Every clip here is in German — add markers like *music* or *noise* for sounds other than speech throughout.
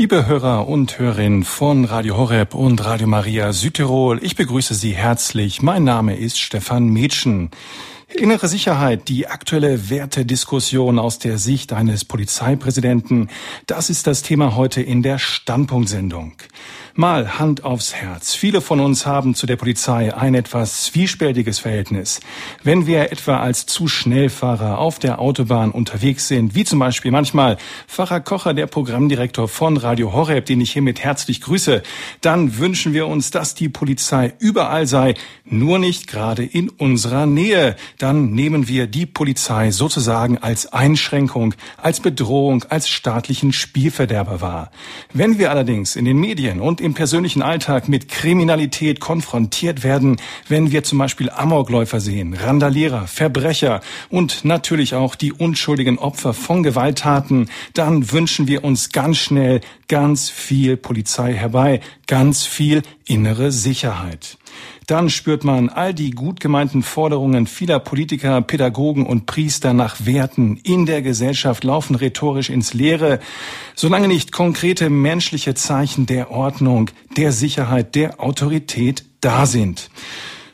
Liebe Hörer und Hörerinnen von Radio Horeb und Radio Maria Südtirol, ich begrüße Sie herzlich. Mein Name ist Stefan Mädchen. Innere Sicherheit, die aktuelle Wertediskussion aus der Sicht eines Polizeipräsidenten, das ist das Thema heute in der Standpunktsendung. Mal Hand aufs Herz. Viele von uns haben zu der Polizei ein etwas zwiespältiges Verhältnis. Wenn wir etwa als zu Schnellfahrer auf der Autobahn unterwegs sind, wie zum Beispiel manchmal Pfarrer Kocher, der Programmdirektor von Radio Horeb, den ich hiermit herzlich grüße, dann wünschen wir uns, dass die Polizei überall sei, nur nicht gerade in unserer Nähe. Dann nehmen wir die Polizei sozusagen als Einschränkung, als Bedrohung, als staatlichen Spielverderber wahr. Wenn wir allerdings in den Medien und im persönlichen Alltag mit Kriminalität konfrontiert werden, wenn wir zum Beispiel Amokläufer sehen, Randalierer, Verbrecher und natürlich auch die unschuldigen Opfer von Gewalttaten, dann wünschen wir uns ganz schnell ganz viel Polizei herbei, ganz viel innere Sicherheit dann spürt man all die gut gemeinten Forderungen vieler Politiker, Pädagogen und Priester nach Werten in der Gesellschaft laufen rhetorisch ins Leere, solange nicht konkrete menschliche Zeichen der Ordnung, der Sicherheit, der Autorität da sind.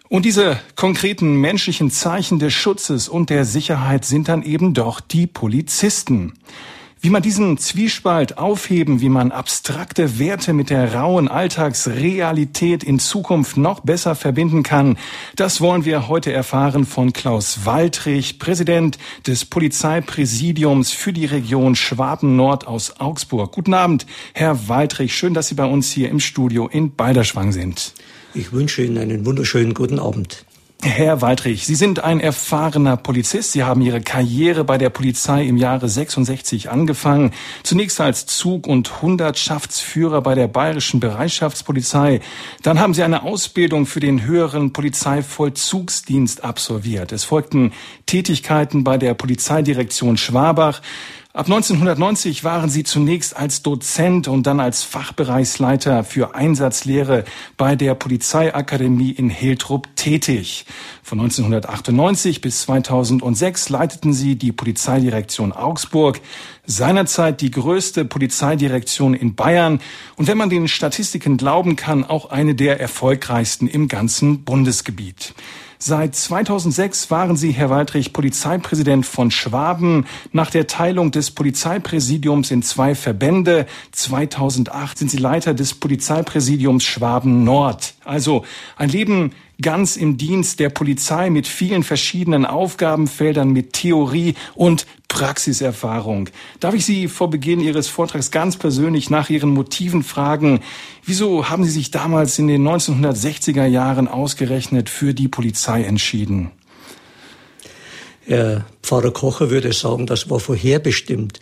Und diese konkreten menschlichen Zeichen des Schutzes und der Sicherheit sind dann eben doch die Polizisten. Wie man diesen Zwiespalt aufheben, wie man abstrakte Werte mit der rauen Alltagsrealität in Zukunft noch besser verbinden kann, das wollen wir heute erfahren von Klaus Waldrich, Präsident des Polizeipräsidiums für die Region Schwaben-Nord aus Augsburg. Guten Abend, Herr Waldrich. Schön, dass Sie bei uns hier im Studio in Balderschwang sind. Ich wünsche Ihnen einen wunderschönen guten Abend. Herr Waldrich, Sie sind ein erfahrener Polizist. Sie haben Ihre Karriere bei der Polizei im Jahre 66 angefangen. Zunächst als Zug- und Hundertschaftsführer bei der Bayerischen Bereitschaftspolizei. Dann haben Sie eine Ausbildung für den höheren Polizeivollzugsdienst absolviert. Es folgten Tätigkeiten bei der Polizeidirektion Schwabach. Ab 1990 waren Sie zunächst als Dozent und dann als Fachbereichsleiter für Einsatzlehre bei der Polizeiakademie in Hiltrup tätig. Von 1998 bis 2006 leiteten Sie die Polizeidirektion Augsburg, seinerzeit die größte Polizeidirektion in Bayern und wenn man den Statistiken glauben kann, auch eine der erfolgreichsten im ganzen Bundesgebiet. Seit 2006 waren Sie, Herr Waldrich, Polizeipräsident von Schwaben. Nach der Teilung des Polizeipräsidiums in zwei Verbände 2008 sind Sie Leiter des Polizeipräsidiums Schwaben Nord. Also ein Leben ganz im Dienst der Polizei mit vielen verschiedenen Aufgabenfeldern, mit Theorie und Praxiserfahrung. Darf ich Sie vor Beginn Ihres Vortrags ganz persönlich nach Ihren Motiven fragen? Wieso haben Sie sich damals in den 1960er Jahren ausgerechnet für die Polizei entschieden? Herr Pfarrer Kocher würde sagen, das war vorherbestimmt.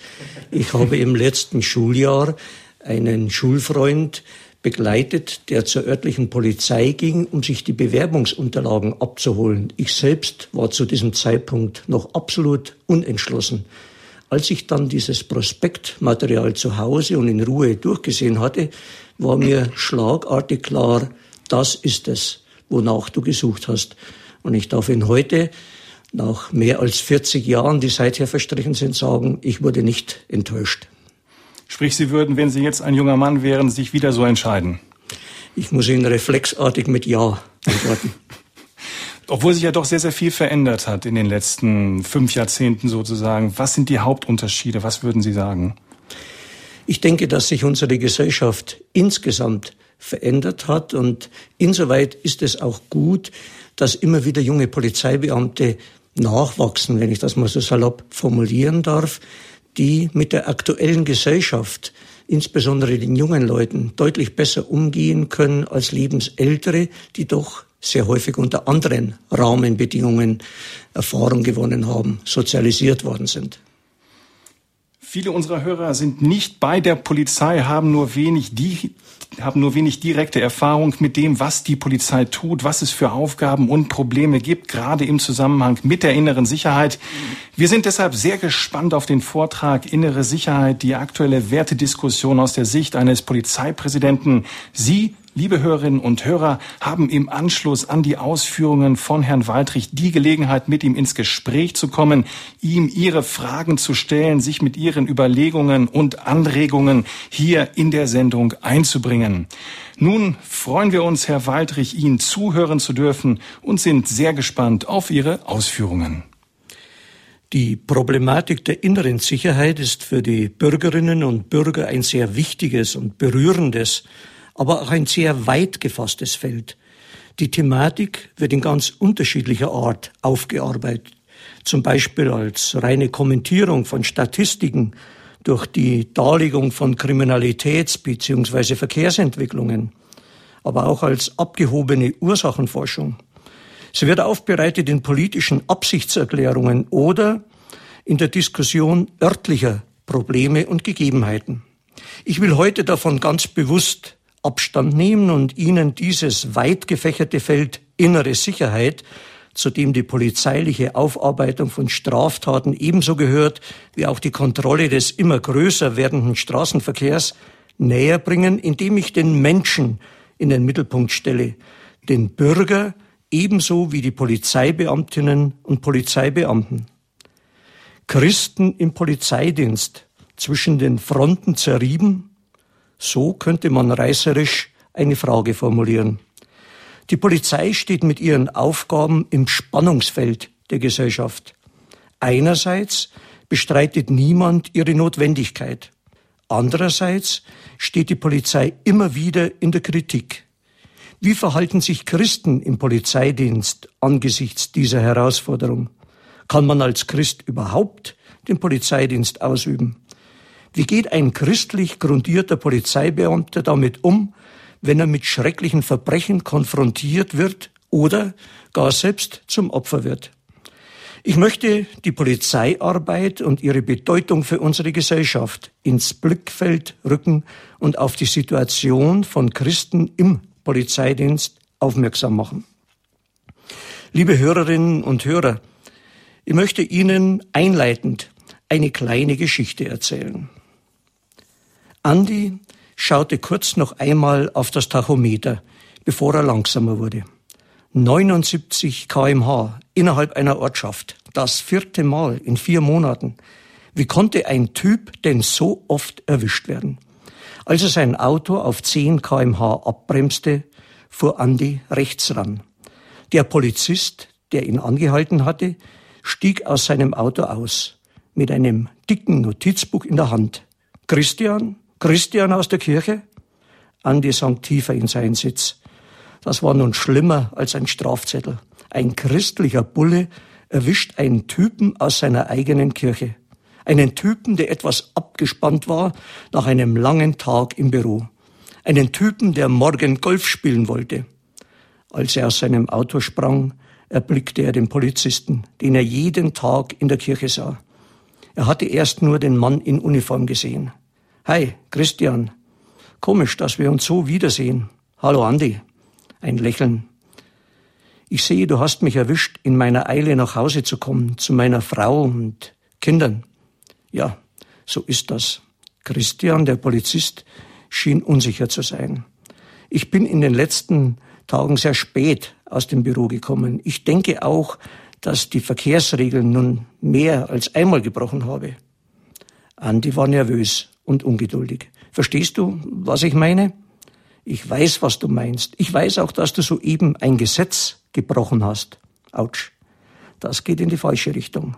Ich habe im letzten Schuljahr einen Schulfreund begleitet, der zur örtlichen Polizei ging, um sich die Bewerbungsunterlagen abzuholen. Ich selbst war zu diesem Zeitpunkt noch absolut unentschlossen. Als ich dann dieses Prospektmaterial zu Hause und in Ruhe durchgesehen hatte, war mir schlagartig klar, das ist es, wonach du gesucht hast. Und ich darf Ihnen heute, nach mehr als 40 Jahren, die seither verstrichen sind, sagen, ich wurde nicht enttäuscht. Sprich, Sie würden, wenn Sie jetzt ein junger Mann wären, sich wieder so entscheiden? Ich muss Ihnen reflexartig mit Ja antworten. *laughs* Obwohl sich ja doch sehr, sehr viel verändert hat in den letzten fünf Jahrzehnten sozusagen. Was sind die Hauptunterschiede? Was würden Sie sagen? Ich denke, dass sich unsere Gesellschaft insgesamt verändert hat und insoweit ist es auch gut, dass immer wieder junge Polizeibeamte nachwachsen, wenn ich das mal so salopp formulieren darf die mit der aktuellen Gesellschaft, insbesondere den jungen Leuten, deutlich besser umgehen können als Lebensältere, die doch sehr häufig unter anderen Rahmenbedingungen Erfahrung gewonnen haben, sozialisiert worden sind. Viele unserer Hörer sind nicht bei der Polizei, haben nur wenig, die, haben nur wenig direkte Erfahrung mit dem, was die Polizei tut, was es für Aufgaben und Probleme gibt, gerade im Zusammenhang mit der inneren Sicherheit. Wir sind deshalb sehr gespannt auf den Vortrag Innere Sicherheit, die aktuelle Wertediskussion aus der Sicht eines Polizeipräsidenten. Sie Liebe Hörerinnen und Hörer haben im Anschluss an die Ausführungen von Herrn Waldrich die Gelegenheit, mit ihm ins Gespräch zu kommen, ihm ihre Fragen zu stellen, sich mit ihren Überlegungen und Anregungen hier in der Sendung einzubringen. Nun freuen wir uns, Herr Waldrich, Ihnen zuhören zu dürfen und sind sehr gespannt auf Ihre Ausführungen. Die Problematik der inneren Sicherheit ist für die Bürgerinnen und Bürger ein sehr wichtiges und berührendes, aber auch ein sehr weit gefasstes Feld. Die Thematik wird in ganz unterschiedlicher Art aufgearbeitet, zum Beispiel als reine Kommentierung von Statistiken durch die Darlegung von Kriminalitäts- bzw. Verkehrsentwicklungen, aber auch als abgehobene Ursachenforschung. Sie wird aufbereitet in politischen Absichtserklärungen oder in der Diskussion örtlicher Probleme und Gegebenheiten. Ich will heute davon ganz bewusst Abstand nehmen und Ihnen dieses weit gefächerte Feld innere Sicherheit, zu dem die polizeiliche Aufarbeitung von Straftaten ebenso gehört wie auch die Kontrolle des immer größer werdenden Straßenverkehrs, näher bringen, indem ich den Menschen in den Mittelpunkt stelle, den Bürger ebenso wie die Polizeibeamtinnen und Polizeibeamten. Christen im Polizeidienst zwischen den Fronten zerrieben? So könnte man reißerisch eine Frage formulieren. Die Polizei steht mit ihren Aufgaben im Spannungsfeld der Gesellschaft. Einerseits bestreitet niemand ihre Notwendigkeit. Andererseits steht die Polizei immer wieder in der Kritik. Wie verhalten sich Christen im Polizeidienst angesichts dieser Herausforderung? Kann man als Christ überhaupt den Polizeidienst ausüben? Wie geht ein christlich grundierter Polizeibeamter damit um, wenn er mit schrecklichen Verbrechen konfrontiert wird oder gar selbst zum Opfer wird? Ich möchte die Polizeiarbeit und ihre Bedeutung für unsere Gesellschaft ins Blickfeld rücken und auf die Situation von Christen im Polizeidienst aufmerksam machen. Liebe Hörerinnen und Hörer, ich möchte Ihnen einleitend eine kleine Geschichte erzählen. Andi schaute kurz noch einmal auf das Tachometer, bevor er langsamer wurde. 79 kmh innerhalb einer Ortschaft, das vierte Mal in vier Monaten. Wie konnte ein Typ denn so oft erwischt werden? Als er sein Auto auf 10 kmh abbremste, fuhr Andi rechts ran. Der Polizist, der ihn angehalten hatte, stieg aus seinem Auto aus, mit einem dicken Notizbuch in der Hand. Christian? Christian aus der Kirche? Andi sank tiefer in seinen Sitz. Das war nun schlimmer als ein Strafzettel. Ein christlicher Bulle erwischt einen Typen aus seiner eigenen Kirche. Einen Typen, der etwas abgespannt war nach einem langen Tag im Büro. Einen Typen, der morgen Golf spielen wollte. Als er aus seinem Auto sprang, erblickte er den Polizisten, den er jeden Tag in der Kirche sah. Er hatte erst nur den Mann in Uniform gesehen. Hi, Christian. Komisch, dass wir uns so wiedersehen. Hallo, Andi. Ein Lächeln. Ich sehe, du hast mich erwischt, in meiner Eile nach Hause zu kommen, zu meiner Frau und Kindern. Ja, so ist das. Christian, der Polizist, schien unsicher zu sein. Ich bin in den letzten Tagen sehr spät aus dem Büro gekommen. Ich denke auch, dass die Verkehrsregeln nun mehr als einmal gebrochen habe. Andi war nervös und ungeduldig. Verstehst du, was ich meine? Ich weiß, was du meinst. Ich weiß auch, dass du soeben ein Gesetz gebrochen hast. Autsch. Das geht in die falsche Richtung.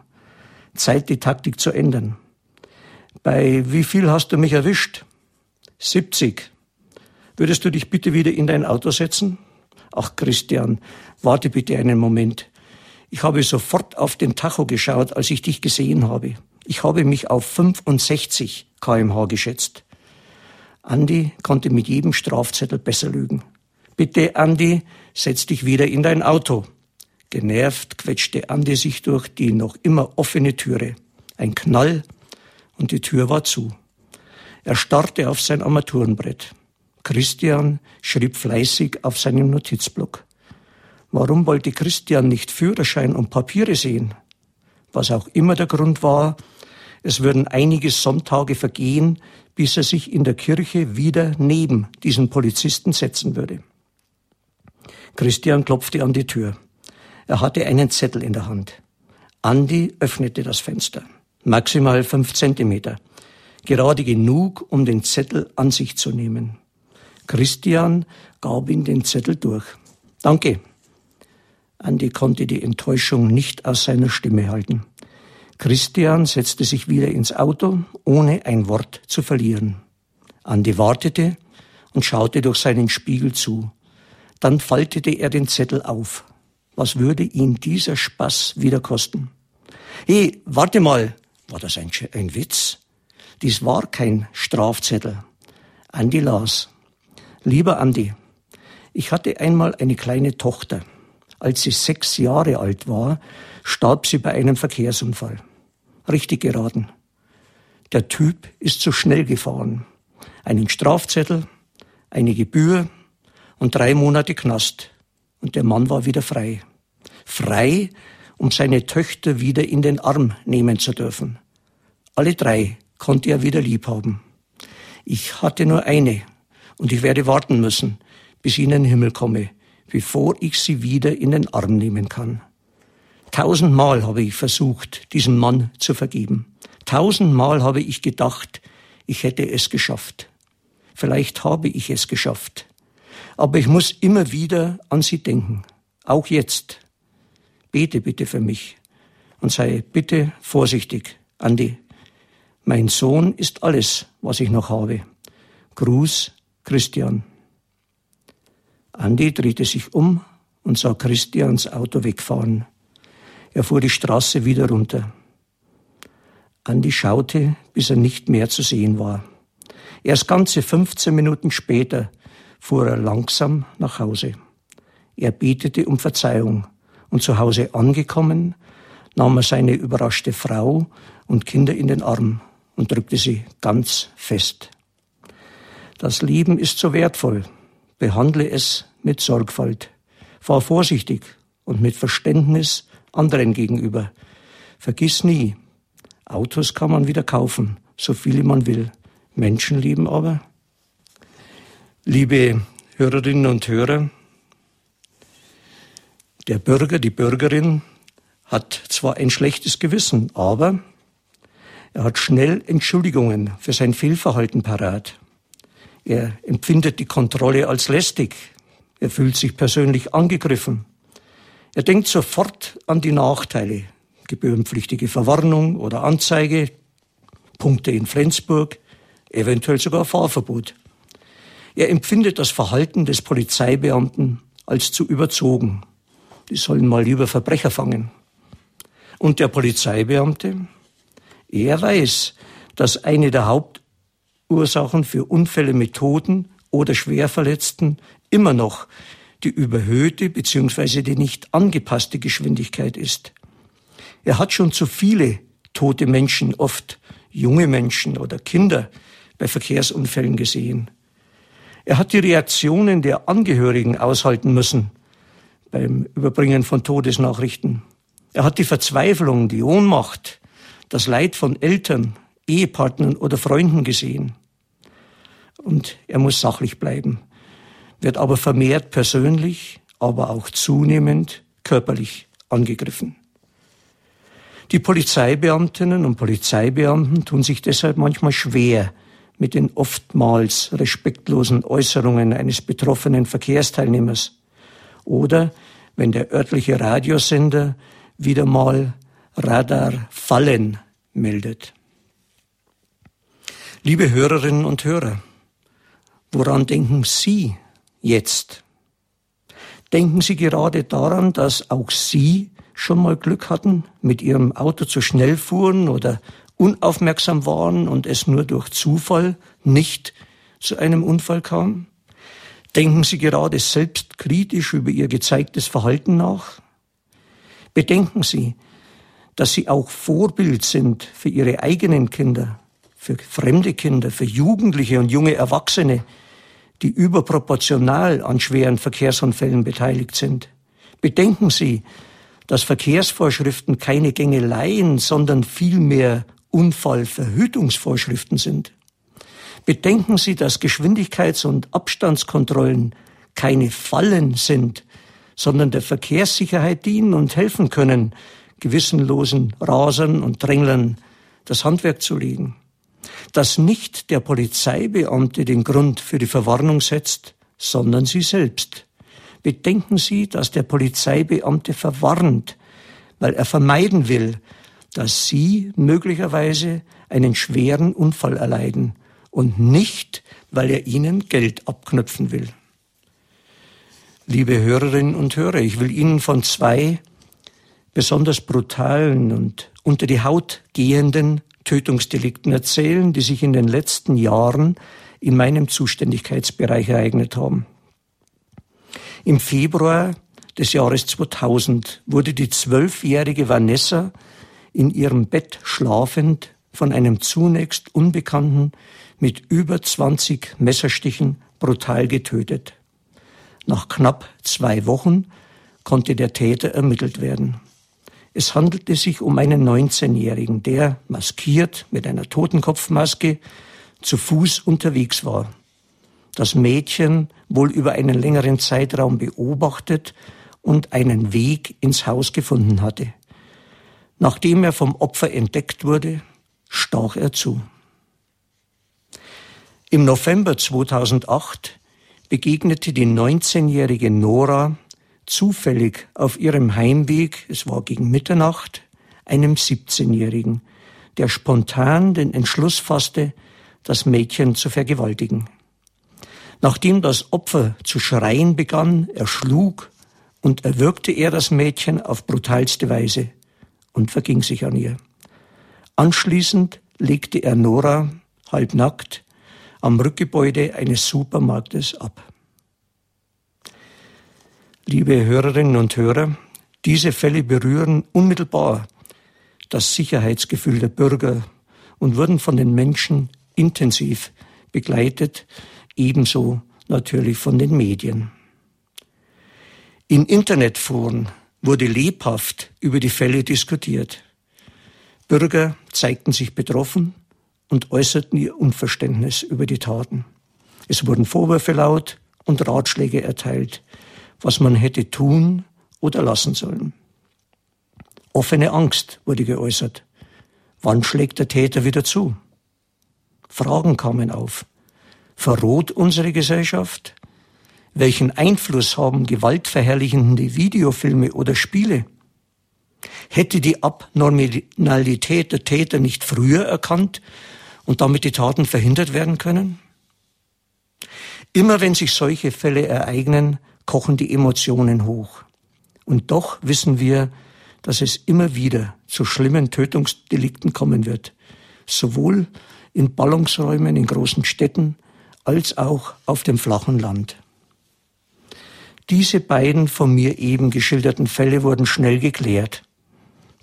Zeit, die Taktik zu ändern. Bei wie viel hast du mich erwischt? 70. Würdest du dich bitte wieder in dein Auto setzen? Ach, Christian, warte bitte einen Moment. Ich habe sofort auf den Tacho geschaut, als ich dich gesehen habe. Ich habe mich auf 65 kmh geschätzt. Andi konnte mit jedem Strafzettel besser lügen. Bitte, Andi, setz dich wieder in dein Auto. Genervt quetschte Andi sich durch die noch immer offene Türe. Ein Knall und die Tür war zu. Er starrte auf sein Armaturenbrett. Christian schrieb fleißig auf seinem Notizblock. Warum wollte Christian nicht Führerschein und Papiere sehen? Was auch immer der Grund war, es würden einige Sonntage vergehen, bis er sich in der Kirche wieder neben diesen Polizisten setzen würde. Christian klopfte an die Tür. Er hatte einen Zettel in der Hand. Andi öffnete das Fenster. Maximal fünf Zentimeter. Gerade genug, um den Zettel an sich zu nehmen. Christian gab ihm den Zettel durch. Danke. Andi konnte die Enttäuschung nicht aus seiner Stimme halten. Christian setzte sich wieder ins Auto, ohne ein Wort zu verlieren. Andi wartete und schaute durch seinen Spiegel zu. Dann faltete er den Zettel auf. Was würde ihn dieser Spaß wieder kosten? Hey, warte mal. War das ein, ein Witz? Dies war kein Strafzettel. Andi las. Lieber Andi, ich hatte einmal eine kleine Tochter. Als sie sechs Jahre alt war, starb sie bei einem Verkehrsunfall. Richtig geraten. Der Typ ist zu schnell gefahren. Einen Strafzettel, eine Gebühr und drei Monate Knast. Und der Mann war wieder frei. Frei, um seine Töchter wieder in den Arm nehmen zu dürfen. Alle drei konnte er wieder lieb haben. Ich hatte nur eine und ich werde warten müssen, bis ich in den Himmel komme, bevor ich sie wieder in den Arm nehmen kann. Tausendmal habe ich versucht, diesem Mann zu vergeben. Tausendmal habe ich gedacht, ich hätte es geschafft. Vielleicht habe ich es geschafft. Aber ich muss immer wieder an sie denken. Auch jetzt. Bete bitte für mich und sei bitte vorsichtig, Andi. Mein Sohn ist alles, was ich noch habe. Gruß, Christian. Andi drehte sich um und sah Christians Auto wegfahren. Er fuhr die Straße wieder runter. Andi schaute, bis er nicht mehr zu sehen war. Erst ganze 15 Minuten später fuhr er langsam nach Hause. Er betete um Verzeihung und zu Hause angekommen, nahm er seine überraschte Frau und Kinder in den Arm und drückte sie ganz fest. Das Leben ist so wertvoll. Behandle es mit Sorgfalt. Fahr vorsichtig und mit Verständnis anderen gegenüber. Vergiss nie, Autos kann man wieder kaufen, so viele man will. Menschenleben aber. Liebe Hörerinnen und Hörer, der Bürger, die Bürgerin hat zwar ein schlechtes Gewissen, aber er hat schnell Entschuldigungen für sein Fehlverhalten parat. Er empfindet die Kontrolle als lästig. Er fühlt sich persönlich angegriffen. Er denkt sofort an die Nachteile. Gebührenpflichtige Verwarnung oder Anzeige, Punkte in Flensburg, eventuell sogar Fahrverbot. Er empfindet das Verhalten des Polizeibeamten als zu überzogen. Die sollen mal lieber Verbrecher fangen. Und der Polizeibeamte, er weiß, dass eine der Hauptursachen für Unfälle mit Toten oder Schwerverletzten immer noch die überhöhte bzw. die nicht angepasste Geschwindigkeit ist. Er hat schon zu viele tote Menschen, oft junge Menschen oder Kinder bei Verkehrsunfällen gesehen. Er hat die Reaktionen der Angehörigen aushalten müssen beim Überbringen von Todesnachrichten. Er hat die Verzweiflung, die Ohnmacht, das Leid von Eltern, Ehepartnern oder Freunden gesehen. Und er muss sachlich bleiben, wird aber vermehrt persönlich, aber auch zunehmend körperlich angegriffen. Die Polizeibeamtinnen und Polizeibeamten tun sich deshalb manchmal schwer mit den oftmals respektlosen Äußerungen eines betroffenen Verkehrsteilnehmers oder wenn der örtliche Radiosender wieder mal Radar fallen meldet. Liebe Hörerinnen und Hörer, woran denken Sie jetzt? Denken Sie gerade daran, dass auch Sie schon mal Glück hatten, mit Ihrem Auto zu schnell fuhren oder unaufmerksam waren und es nur durch Zufall nicht zu einem Unfall kam? Denken Sie gerade selbstkritisch über Ihr gezeigtes Verhalten nach? Bedenken Sie, dass Sie auch Vorbild sind für Ihre eigenen Kinder, für fremde Kinder, für Jugendliche und junge Erwachsene, die überproportional an schweren Verkehrsunfällen beteiligt sind. Bedenken Sie, dass Verkehrsvorschriften keine Gängeleien, sondern vielmehr Unfallverhütungsvorschriften sind. Bedenken Sie, dass Geschwindigkeits- und Abstandskontrollen keine Fallen sind, sondern der Verkehrssicherheit dienen und helfen können, gewissenlosen Rasern und Dränglern das Handwerk zu legen. Dass nicht der Polizeibeamte den Grund für die Verwarnung setzt, sondern Sie selbst. Bedenken Sie, dass der Polizeibeamte verwarnt, weil er vermeiden will, dass Sie möglicherweise einen schweren Unfall erleiden und nicht, weil er Ihnen Geld abknüpfen will. Liebe Hörerinnen und Hörer, ich will Ihnen von zwei besonders brutalen und unter die Haut gehenden Tötungsdelikten erzählen, die sich in den letzten Jahren in meinem Zuständigkeitsbereich ereignet haben. Im Februar des Jahres 2000 wurde die zwölfjährige Vanessa in ihrem Bett schlafend von einem zunächst Unbekannten mit über 20 Messerstichen brutal getötet. Nach knapp zwei Wochen konnte der Täter ermittelt werden. Es handelte sich um einen 19-Jährigen, der, maskiert mit einer Totenkopfmaske, zu Fuß unterwegs war. Das Mädchen wohl über einen längeren Zeitraum beobachtet und einen Weg ins Haus gefunden hatte. Nachdem er vom Opfer entdeckt wurde, stach er zu. Im November 2008 begegnete die 19-jährige Nora zufällig auf ihrem Heimweg, es war gegen Mitternacht, einem 17-jährigen, der spontan den Entschluss fasste, das Mädchen zu vergewaltigen. Nachdem das Opfer zu schreien begann, erschlug und erwürgte er das Mädchen auf brutalste Weise und verging sich an ihr. Anschließend legte er Nora, halbnackt, am Rückgebäude eines Supermarktes ab. Liebe Hörerinnen und Hörer, diese Fälle berühren unmittelbar das Sicherheitsgefühl der Bürger und wurden von den Menschen intensiv begleitet, ebenso natürlich von den Medien. In Internetforen wurde lebhaft über die Fälle diskutiert. Bürger zeigten sich betroffen und äußerten ihr Unverständnis über die Taten. Es wurden Vorwürfe laut und Ratschläge erteilt, was man hätte tun oder lassen sollen. Offene Angst wurde geäußert. Wann schlägt der Täter wieder zu? Fragen kamen auf. Verroht unsere Gesellschaft? Welchen Einfluss haben gewaltverherrlichende Videofilme oder Spiele? Hätte die Abnormalität der Täter nicht früher erkannt und damit die Taten verhindert werden können? Immer wenn sich solche Fälle ereignen, kochen die Emotionen hoch. Und doch wissen wir, dass es immer wieder zu schlimmen Tötungsdelikten kommen wird, sowohl in Ballungsräumen in großen Städten als auch auf dem flachen Land. Diese beiden von mir eben geschilderten Fälle wurden schnell geklärt.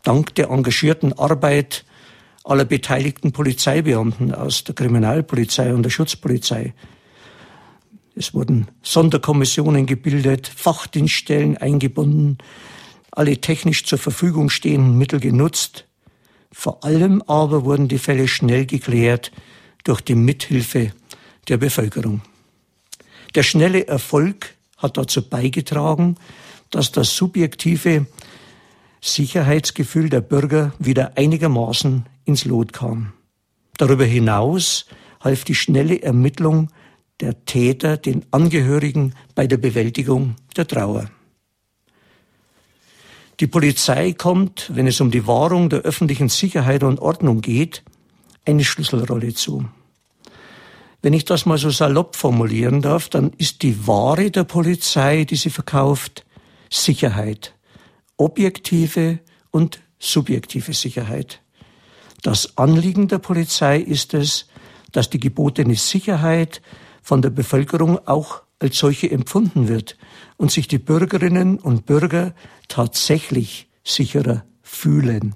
Dank der engagierten Arbeit aller beteiligten Polizeibeamten aus der Kriminalpolizei und der Schutzpolizei. Es wurden Sonderkommissionen gebildet, Fachdienststellen eingebunden, alle technisch zur Verfügung stehenden Mittel genutzt. Vor allem aber wurden die Fälle schnell geklärt durch die Mithilfe der Bevölkerung. Der schnelle Erfolg hat dazu beigetragen, dass das subjektive Sicherheitsgefühl der Bürger wieder einigermaßen ins Lot kam. Darüber hinaus half die schnelle Ermittlung der Täter den Angehörigen bei der Bewältigung der Trauer. Die Polizei kommt, wenn es um die Wahrung der öffentlichen Sicherheit und Ordnung geht, eine Schlüsselrolle zu. Wenn ich das mal so salopp formulieren darf, dann ist die Ware der Polizei, die sie verkauft, Sicherheit. Objektive und subjektive Sicherheit. Das Anliegen der Polizei ist es, dass die gebotene Sicherheit von der Bevölkerung auch als solche empfunden wird und sich die Bürgerinnen und Bürger tatsächlich sicherer fühlen.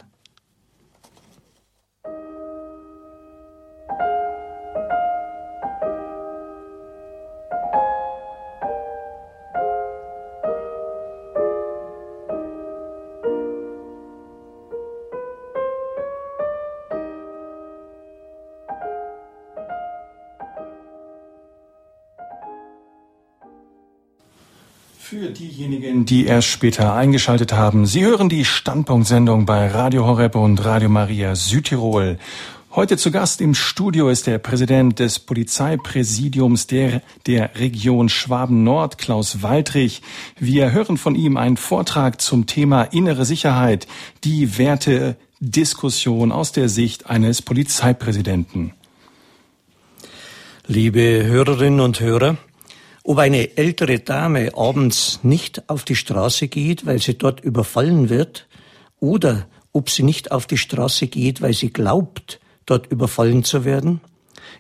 Für diejenigen, die erst später eingeschaltet haben, Sie hören die Standpunktsendung bei Radio Horeb und Radio Maria Südtirol. Heute zu Gast im Studio ist der Präsident des Polizeipräsidiums der, der Region Schwaben-Nord, Klaus Waldrich. Wir hören von ihm einen Vortrag zum Thema innere Sicherheit, die Wertediskussion aus der Sicht eines Polizeipräsidenten. Liebe Hörerinnen und Hörer, ob eine ältere Dame abends nicht auf die Straße geht, weil sie dort überfallen wird, oder ob sie nicht auf die Straße geht, weil sie glaubt, dort überfallen zu werden,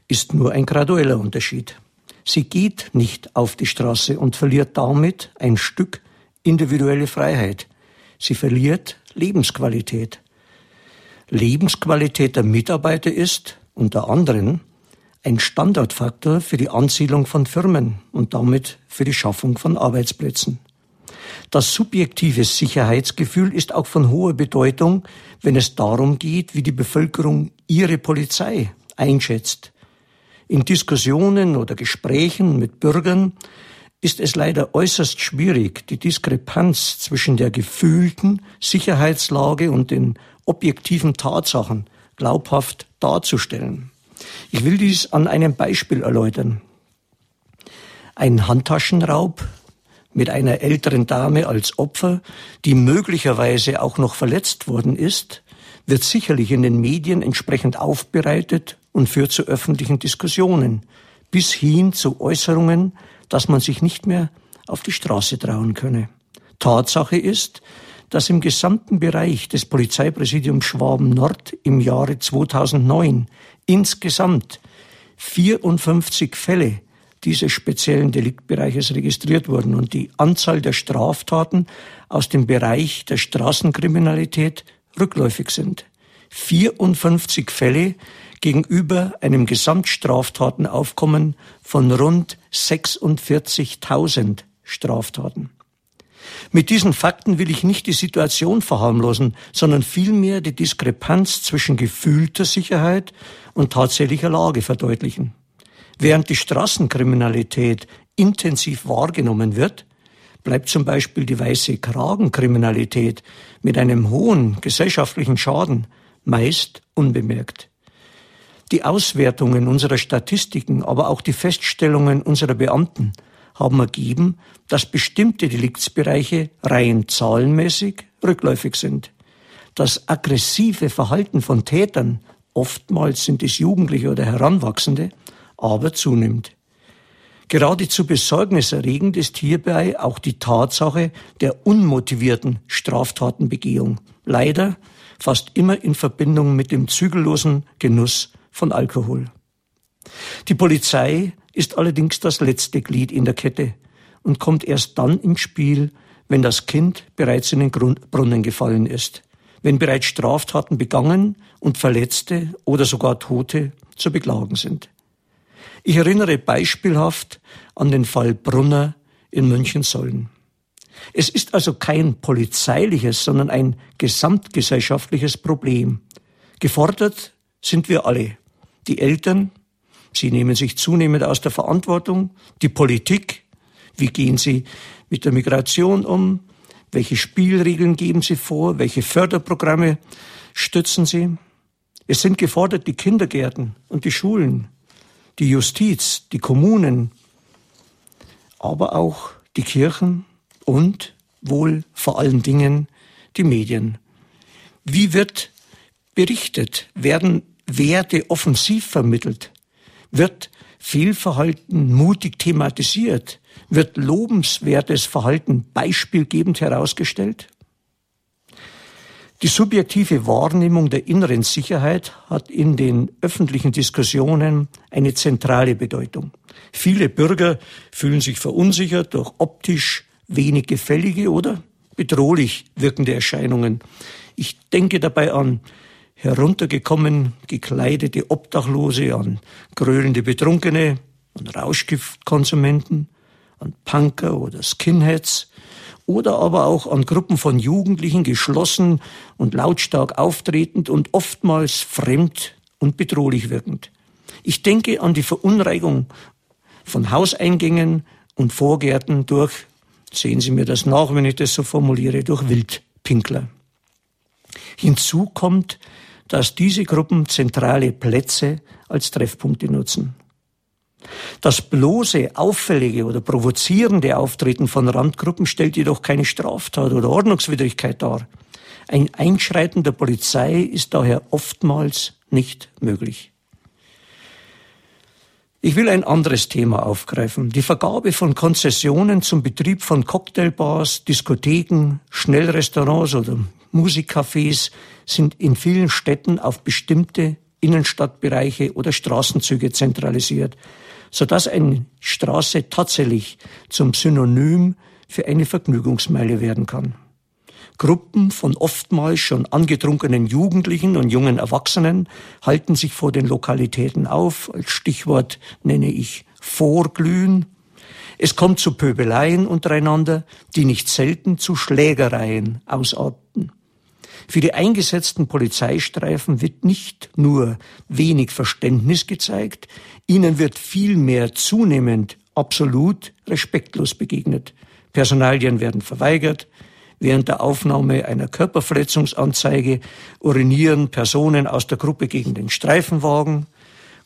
ist nur ein gradueller Unterschied. Sie geht nicht auf die Straße und verliert damit ein Stück individuelle Freiheit. Sie verliert Lebensqualität. Lebensqualität der Mitarbeiter ist unter anderem ein Standardfaktor für die Ansiedlung von Firmen und damit für die Schaffung von Arbeitsplätzen. Das subjektive Sicherheitsgefühl ist auch von hoher Bedeutung, wenn es darum geht, wie die Bevölkerung ihre Polizei einschätzt. In Diskussionen oder Gesprächen mit Bürgern ist es leider äußerst schwierig, die Diskrepanz zwischen der gefühlten Sicherheitslage und den objektiven Tatsachen glaubhaft darzustellen. Ich will dies an einem Beispiel erläutern. Ein Handtaschenraub mit einer älteren Dame als Opfer, die möglicherweise auch noch verletzt worden ist, wird sicherlich in den Medien entsprechend aufbereitet und führt zu öffentlichen Diskussionen, bis hin zu Äußerungen, dass man sich nicht mehr auf die Straße trauen könne. Tatsache ist, dass im gesamten Bereich des Polizeipräsidiums Schwaben Nord im Jahre 2009 insgesamt 54 Fälle dieses speziellen Deliktbereiches registriert wurden und die Anzahl der Straftaten aus dem Bereich der Straßenkriminalität rückläufig sind. 54 Fälle gegenüber einem Gesamtstraftatenaufkommen von rund 46.000 Straftaten. Mit diesen Fakten will ich nicht die Situation verharmlosen, sondern vielmehr die Diskrepanz zwischen gefühlter Sicherheit und tatsächlicher Lage verdeutlichen. Während die Straßenkriminalität intensiv wahrgenommen wird, bleibt zum Beispiel die weiße Kragenkriminalität mit einem hohen gesellschaftlichen Schaden meist unbemerkt. Die Auswertungen unserer Statistiken, aber auch die Feststellungen unserer Beamten haben ergeben, dass bestimmte Deliktsbereiche rein zahlenmäßig rückläufig sind. Das aggressive Verhalten von Tätern, oftmals sind es Jugendliche oder Heranwachsende, aber zunimmt. Geradezu besorgniserregend ist hierbei auch die Tatsache der unmotivierten Straftatenbegehung. Leider fast immer in Verbindung mit dem zügellosen Genuss von Alkohol. Die Polizei ist allerdings das letzte Glied in der Kette und kommt erst dann ins Spiel, wenn das Kind bereits in den Brunnen gefallen ist, wenn bereits Straftaten begangen und Verletzte oder sogar Tote zu beklagen sind. Ich erinnere beispielhaft an den Fall Brunner in Münchensollen. Es ist also kein polizeiliches, sondern ein gesamtgesellschaftliches Problem. Gefordert sind wir alle. Die Eltern, Sie nehmen sich zunehmend aus der Verantwortung. Die Politik, wie gehen Sie mit der Migration um? Welche Spielregeln geben Sie vor? Welche Förderprogramme stützen Sie? Es sind gefordert die Kindergärten und die Schulen, die Justiz, die Kommunen, aber auch die Kirchen und wohl vor allen Dingen die Medien. Wie wird berichtet? Werden Werte offensiv vermittelt? Wird Fehlverhalten mutig thematisiert? Wird lobenswertes Verhalten beispielgebend herausgestellt? Die subjektive Wahrnehmung der inneren Sicherheit hat in den öffentlichen Diskussionen eine zentrale Bedeutung. Viele Bürger fühlen sich verunsichert durch optisch wenig gefällige oder bedrohlich wirkende Erscheinungen. Ich denke dabei an heruntergekommen gekleidete Obdachlose, an gröhlende Betrunkene, an Rauschgiftkonsumenten, an Punker oder Skinheads oder aber auch an Gruppen von Jugendlichen geschlossen und lautstark auftretend und oftmals fremd und bedrohlich wirkend. Ich denke an die Verunreinigung von Hauseingängen und Vorgärten durch sehen Sie mir das nach, wenn ich das so formuliere, durch Wildpinkler. Hinzu kommt, dass diese Gruppen zentrale Plätze als Treffpunkte nutzen. Das bloße, auffällige oder provozierende Auftreten von Randgruppen stellt jedoch keine Straftat oder Ordnungswidrigkeit dar. Ein Einschreiten der Polizei ist daher oftmals nicht möglich. Ich will ein anderes Thema aufgreifen. Die Vergabe von Konzessionen zum Betrieb von Cocktailbars, Diskotheken, Schnellrestaurants oder Musikcafés sind in vielen Städten auf bestimmte Innenstadtbereiche oder Straßenzüge zentralisiert, sodass eine Straße tatsächlich zum Synonym für eine Vergnügungsmeile werden kann. Gruppen von oftmals schon angetrunkenen Jugendlichen und jungen Erwachsenen halten sich vor den Lokalitäten auf. Als Stichwort nenne ich Vorglühen. Es kommt zu Pöbeleien untereinander, die nicht selten zu Schlägereien ausarten. Für die eingesetzten Polizeistreifen wird nicht nur wenig Verständnis gezeigt, ihnen wird vielmehr zunehmend absolut respektlos begegnet. Personalien werden verweigert, Während der Aufnahme einer Körperverletzungsanzeige urinieren Personen aus der Gruppe gegen den Streifenwagen.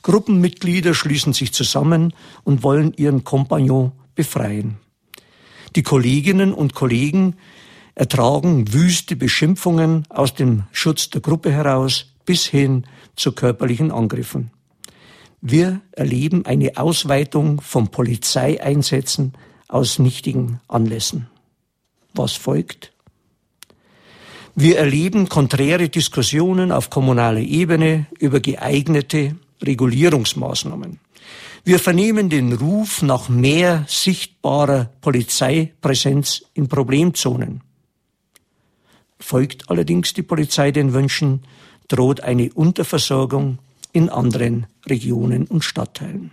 Gruppenmitglieder schließen sich zusammen und wollen ihren Kompagnon befreien. Die Kolleginnen und Kollegen ertragen wüste Beschimpfungen aus dem Schutz der Gruppe heraus bis hin zu körperlichen Angriffen. Wir erleben eine Ausweitung von Polizeieinsätzen aus nichtigen Anlässen was folgt. Wir erleben konträre Diskussionen auf kommunaler Ebene über geeignete Regulierungsmaßnahmen. Wir vernehmen den Ruf nach mehr sichtbarer Polizeipräsenz in Problemzonen. Folgt allerdings die Polizei den Wünschen, droht eine Unterversorgung in anderen Regionen und Stadtteilen.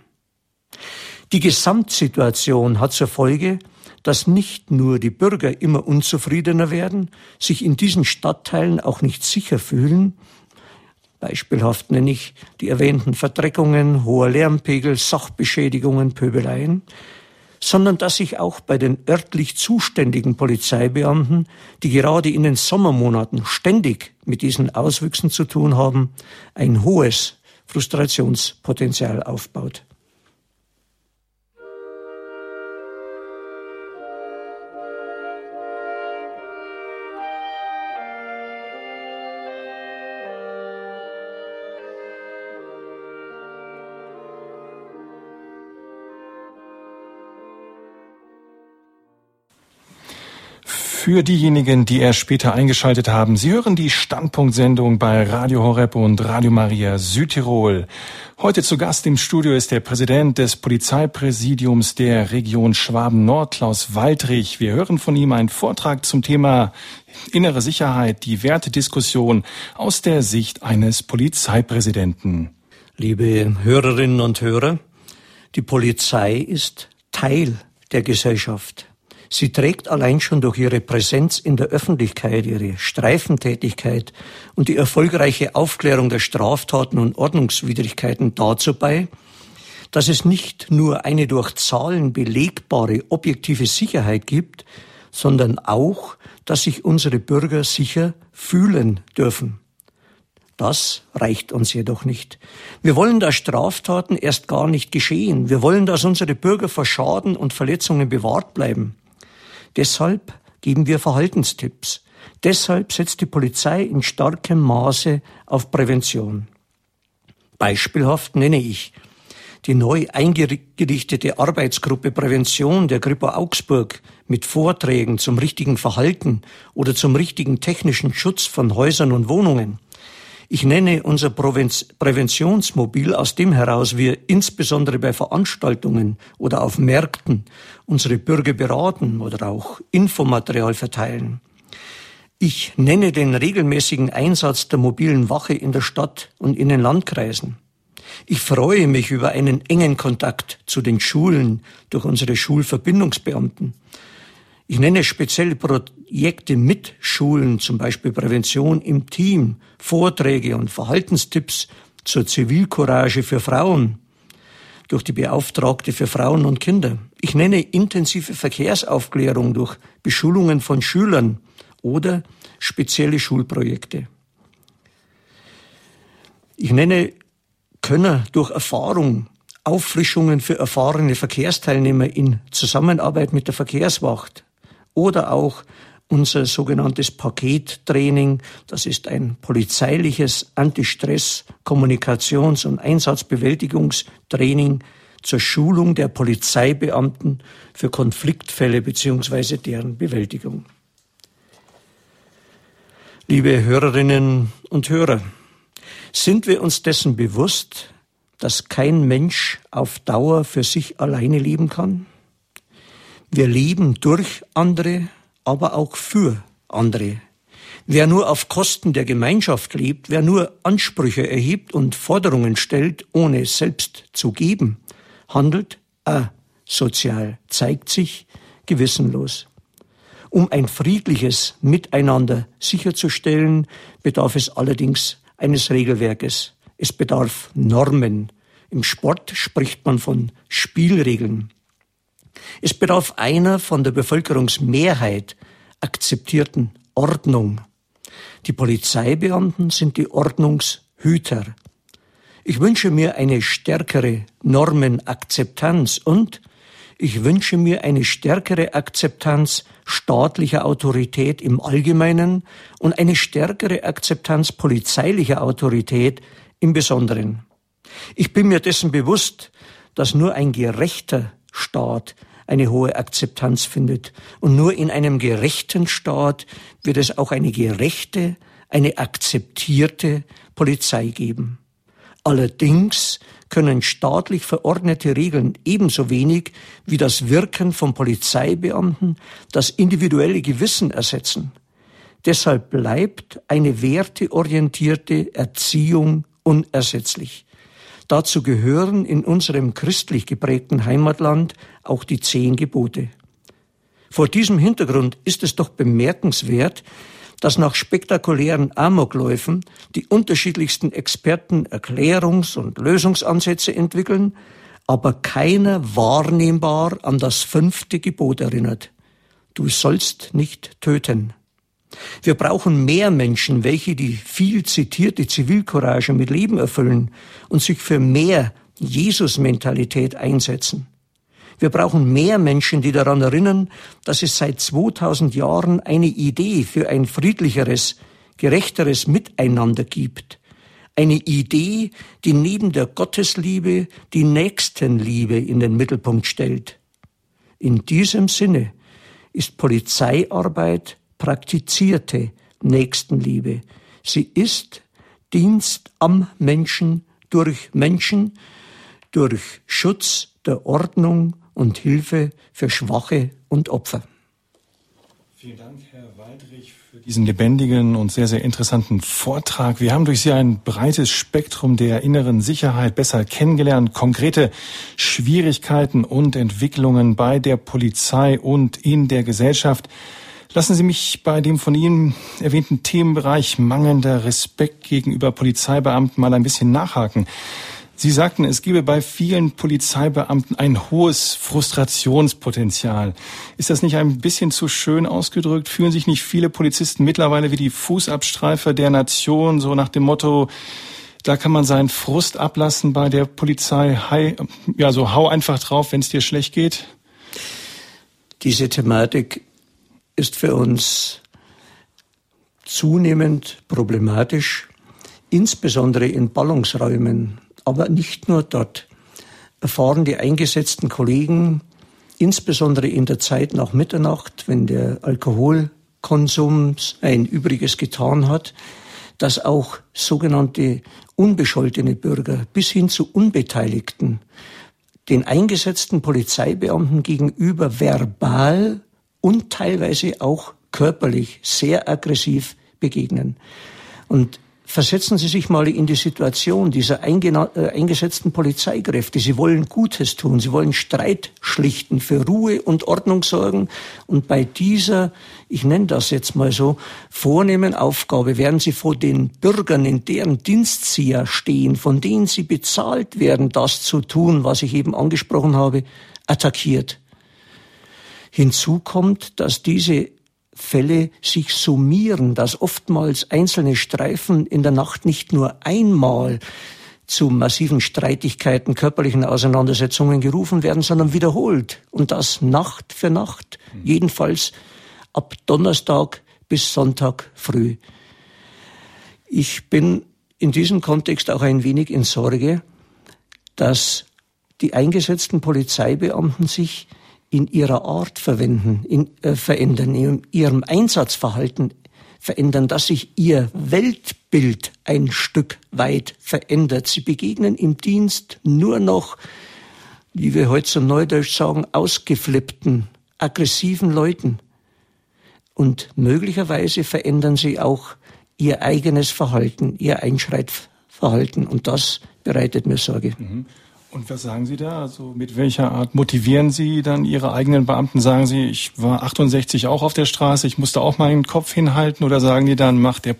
Die Gesamtsituation hat zur Folge, dass nicht nur die Bürger immer unzufriedener werden, sich in diesen Stadtteilen auch nicht sicher fühlen, Beispielhaft nenne ich die erwähnten Verdreckungen, hoher Lärmpegel, Sachbeschädigungen, Pöbeleien, sondern dass sich auch bei den örtlich zuständigen Polizeibeamten, die gerade in den Sommermonaten ständig mit diesen Auswüchsen zu tun haben, ein hohes Frustrationspotenzial aufbaut. Für diejenigen, die erst später eingeschaltet haben, Sie hören die Standpunktsendung bei Radio Horeb und Radio Maria Südtirol. Heute zu Gast im Studio ist der Präsident des Polizeipräsidiums der Region Schwaben-Nord, Klaus Waldrich. Wir hören von ihm einen Vortrag zum Thema innere Sicherheit, die Wertediskussion aus der Sicht eines Polizeipräsidenten. Liebe Hörerinnen und Hörer, die Polizei ist Teil der Gesellschaft. Sie trägt allein schon durch ihre Präsenz in der Öffentlichkeit, ihre Streifentätigkeit und die erfolgreiche Aufklärung der Straftaten und Ordnungswidrigkeiten dazu bei, dass es nicht nur eine durch Zahlen belegbare objektive Sicherheit gibt, sondern auch, dass sich unsere Bürger sicher fühlen dürfen. Das reicht uns jedoch nicht. Wir wollen, dass Straftaten erst gar nicht geschehen. Wir wollen, dass unsere Bürger vor Schaden und Verletzungen bewahrt bleiben. Deshalb geben wir Verhaltenstipps. Deshalb setzt die Polizei in starkem Maße auf Prävention. Beispielhaft nenne ich die neu eingerichtete Arbeitsgruppe Prävention der Grippe Augsburg mit Vorträgen zum richtigen Verhalten oder zum richtigen technischen Schutz von Häusern und Wohnungen. Ich nenne unser Präventionsmobil aus dem heraus wir insbesondere bei Veranstaltungen oder auf Märkten unsere Bürger beraten oder auch Infomaterial verteilen. Ich nenne den regelmäßigen Einsatz der mobilen Wache in der Stadt und in den Landkreisen. Ich freue mich über einen engen Kontakt zu den Schulen durch unsere Schulverbindungsbeamten. Ich nenne spezielle Projekte mit Schulen, zum Beispiel Prävention im Team, Vorträge und Verhaltenstipps zur Zivilcourage für Frauen. durch die Beauftragte für Frauen und Kinder. Ich nenne intensive Verkehrsaufklärung durch Beschulungen von Schülern oder spezielle Schulprojekte. Ich nenne Könner durch Erfahrung, Auffrischungen für erfahrene Verkehrsteilnehmer in Zusammenarbeit mit der Verkehrswacht oder auch unser sogenanntes Pakettraining. Das ist ein polizeiliches Antistress-, Kommunikations- und Einsatzbewältigungstraining zur Schulung der Polizeibeamten für Konfliktfälle bzw. deren Bewältigung. Liebe Hörerinnen und Hörer, sind wir uns dessen bewusst, dass kein Mensch auf Dauer für sich alleine leben kann? Wir leben durch andere, aber auch für andere. Wer nur auf Kosten der Gemeinschaft lebt, wer nur Ansprüche erhebt und Forderungen stellt, ohne selbst zu geben, handelt asozial, zeigt sich gewissenlos. Um ein friedliches Miteinander sicherzustellen, bedarf es allerdings eines Regelwerkes. Es bedarf Normen. Im Sport spricht man von Spielregeln. Es bedarf einer von der Bevölkerungsmehrheit akzeptierten Ordnung. Die Polizeibeamten sind die Ordnungshüter. Ich wünsche mir eine stärkere Normenakzeptanz und ich wünsche mir eine stärkere Akzeptanz staatlicher Autorität im Allgemeinen und eine stärkere Akzeptanz polizeilicher Autorität im Besonderen. Ich bin mir dessen bewusst, dass nur ein gerechter Staat eine hohe Akzeptanz findet. Und nur in einem gerechten Staat wird es auch eine gerechte, eine akzeptierte Polizei geben. Allerdings können staatlich verordnete Regeln ebenso wenig wie das Wirken von Polizeibeamten das individuelle Gewissen ersetzen. Deshalb bleibt eine werteorientierte Erziehung unersetzlich. Dazu gehören in unserem christlich geprägten Heimatland auch die zehn Gebote. Vor diesem Hintergrund ist es doch bemerkenswert, dass nach spektakulären Amokläufen die unterschiedlichsten Experten Erklärungs- und Lösungsansätze entwickeln, aber keiner wahrnehmbar an das fünfte Gebot erinnert. Du sollst nicht töten. Wir brauchen mehr Menschen, welche die viel zitierte Zivilcourage mit Leben erfüllen und sich für mehr Jesus-Mentalität einsetzen. Wir brauchen mehr Menschen, die daran erinnern, dass es seit 2000 Jahren eine Idee für ein friedlicheres, gerechteres Miteinander gibt. Eine Idee, die neben der Gottesliebe die Nächstenliebe in den Mittelpunkt stellt. In diesem Sinne ist Polizeiarbeit praktizierte Nächstenliebe. Sie ist Dienst am Menschen durch Menschen, durch Schutz der Ordnung und Hilfe für Schwache und Opfer. Vielen Dank, Herr Waldrich, für diesen lebendigen und sehr, sehr interessanten Vortrag. Wir haben durch Sie ein breites Spektrum der inneren Sicherheit besser kennengelernt, konkrete Schwierigkeiten und Entwicklungen bei der Polizei und in der Gesellschaft. Lassen Sie mich bei dem von Ihnen erwähnten Themenbereich mangelnder Respekt gegenüber Polizeibeamten mal ein bisschen nachhaken. Sie sagten, es gebe bei vielen Polizeibeamten ein hohes Frustrationspotenzial. Ist das nicht ein bisschen zu schön ausgedrückt? Fühlen sich nicht viele Polizisten mittlerweile wie die Fußabstreifer der Nation, so nach dem Motto, da kann man seinen Frust ablassen bei der Polizei. Hi, ja, so hau einfach drauf, wenn es dir schlecht geht. Diese Thematik ist für uns zunehmend problematisch, insbesondere in Ballungsräumen aber nicht nur dort. Erfahren die eingesetzten Kollegen, insbesondere in der Zeit nach Mitternacht, wenn der Alkoholkonsum ein Übriges getan hat, dass auch sogenannte unbescholtene Bürger bis hin zu Unbeteiligten den eingesetzten Polizeibeamten gegenüber verbal und teilweise auch körperlich sehr aggressiv begegnen. Und Versetzen Sie sich mal in die Situation dieser äh, eingesetzten Polizeikräfte. Sie wollen Gutes tun, sie wollen Streit schlichten, für Ruhe und Ordnung sorgen. Und bei dieser, ich nenne das jetzt mal so, vornehmen Aufgabe werden sie vor den Bürgern, in deren Dienst sie ja stehen, von denen sie bezahlt werden, das zu tun, was ich eben angesprochen habe, attackiert. Hinzu kommt, dass diese Fälle sich summieren, dass oftmals einzelne Streifen in der Nacht nicht nur einmal zu massiven Streitigkeiten, körperlichen Auseinandersetzungen gerufen werden, sondern wiederholt. Und das Nacht für Nacht, mhm. jedenfalls ab Donnerstag bis Sonntag früh. Ich bin in diesem Kontext auch ein wenig in Sorge, dass die eingesetzten Polizeibeamten sich in ihrer Art verwenden, in, äh, verändern, in ihrem Einsatzverhalten verändern, dass sich ihr Weltbild ein Stück weit verändert. Sie begegnen im Dienst nur noch, wie wir heute so neudeutsch sagen, ausgeflippten, aggressiven Leuten. Und möglicherweise verändern sie auch ihr eigenes Verhalten, ihr Einschreitverhalten. Und das bereitet mir Sorge. Mhm. Und was sagen Sie da? Also mit welcher Art motivieren Sie dann Ihre eigenen Beamten? Sagen Sie, ich war 68 auch auf der Straße, ich musste auch meinen Kopf hinhalten? Oder sagen die dann, macht der,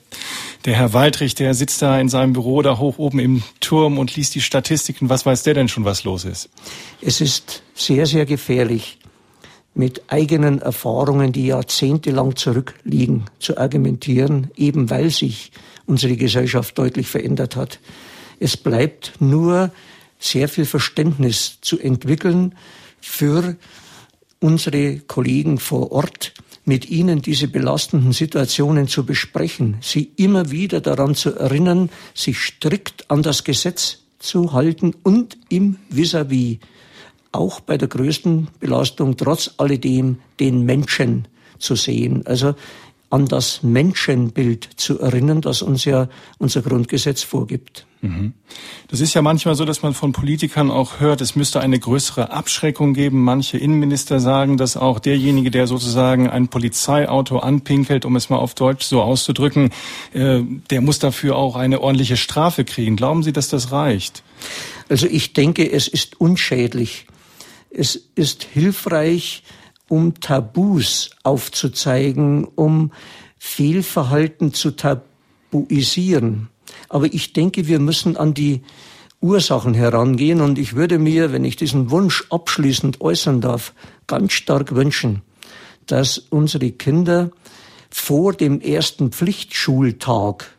der Herr Waldrich, der sitzt da in seinem Büro da hoch oben im Turm und liest die Statistiken, was weiß der denn schon, was los ist? Es ist sehr, sehr gefährlich, mit eigenen Erfahrungen, die jahrzehntelang zurückliegen, zu argumentieren, eben weil sich unsere Gesellschaft deutlich verändert hat. Es bleibt nur sehr viel Verständnis zu entwickeln für unsere Kollegen vor Ort, mit ihnen diese belastenden Situationen zu besprechen, sie immer wieder daran zu erinnern, sich strikt an das Gesetz zu halten und im vis-à-vis, -vis, auch bei der größten Belastung trotz alledem den Menschen zu sehen. Also an das Menschenbild zu erinnern, das uns ja unser Grundgesetz vorgibt. Mhm. Das ist ja manchmal so, dass man von Politikern auch hört, es müsste eine größere Abschreckung geben. Manche Innenminister sagen, dass auch derjenige, der sozusagen ein Polizeiauto anpinkelt, um es mal auf Deutsch so auszudrücken, äh, der muss dafür auch eine ordentliche Strafe kriegen. Glauben Sie, dass das reicht? Also ich denke, es ist unschädlich. Es ist hilfreich, um Tabus aufzuzeigen, um Fehlverhalten zu tabuisieren. Aber ich denke, wir müssen an die Ursachen herangehen und ich würde mir, wenn ich diesen Wunsch abschließend äußern darf, ganz stark wünschen, dass unsere Kinder vor dem ersten Pflichtschultag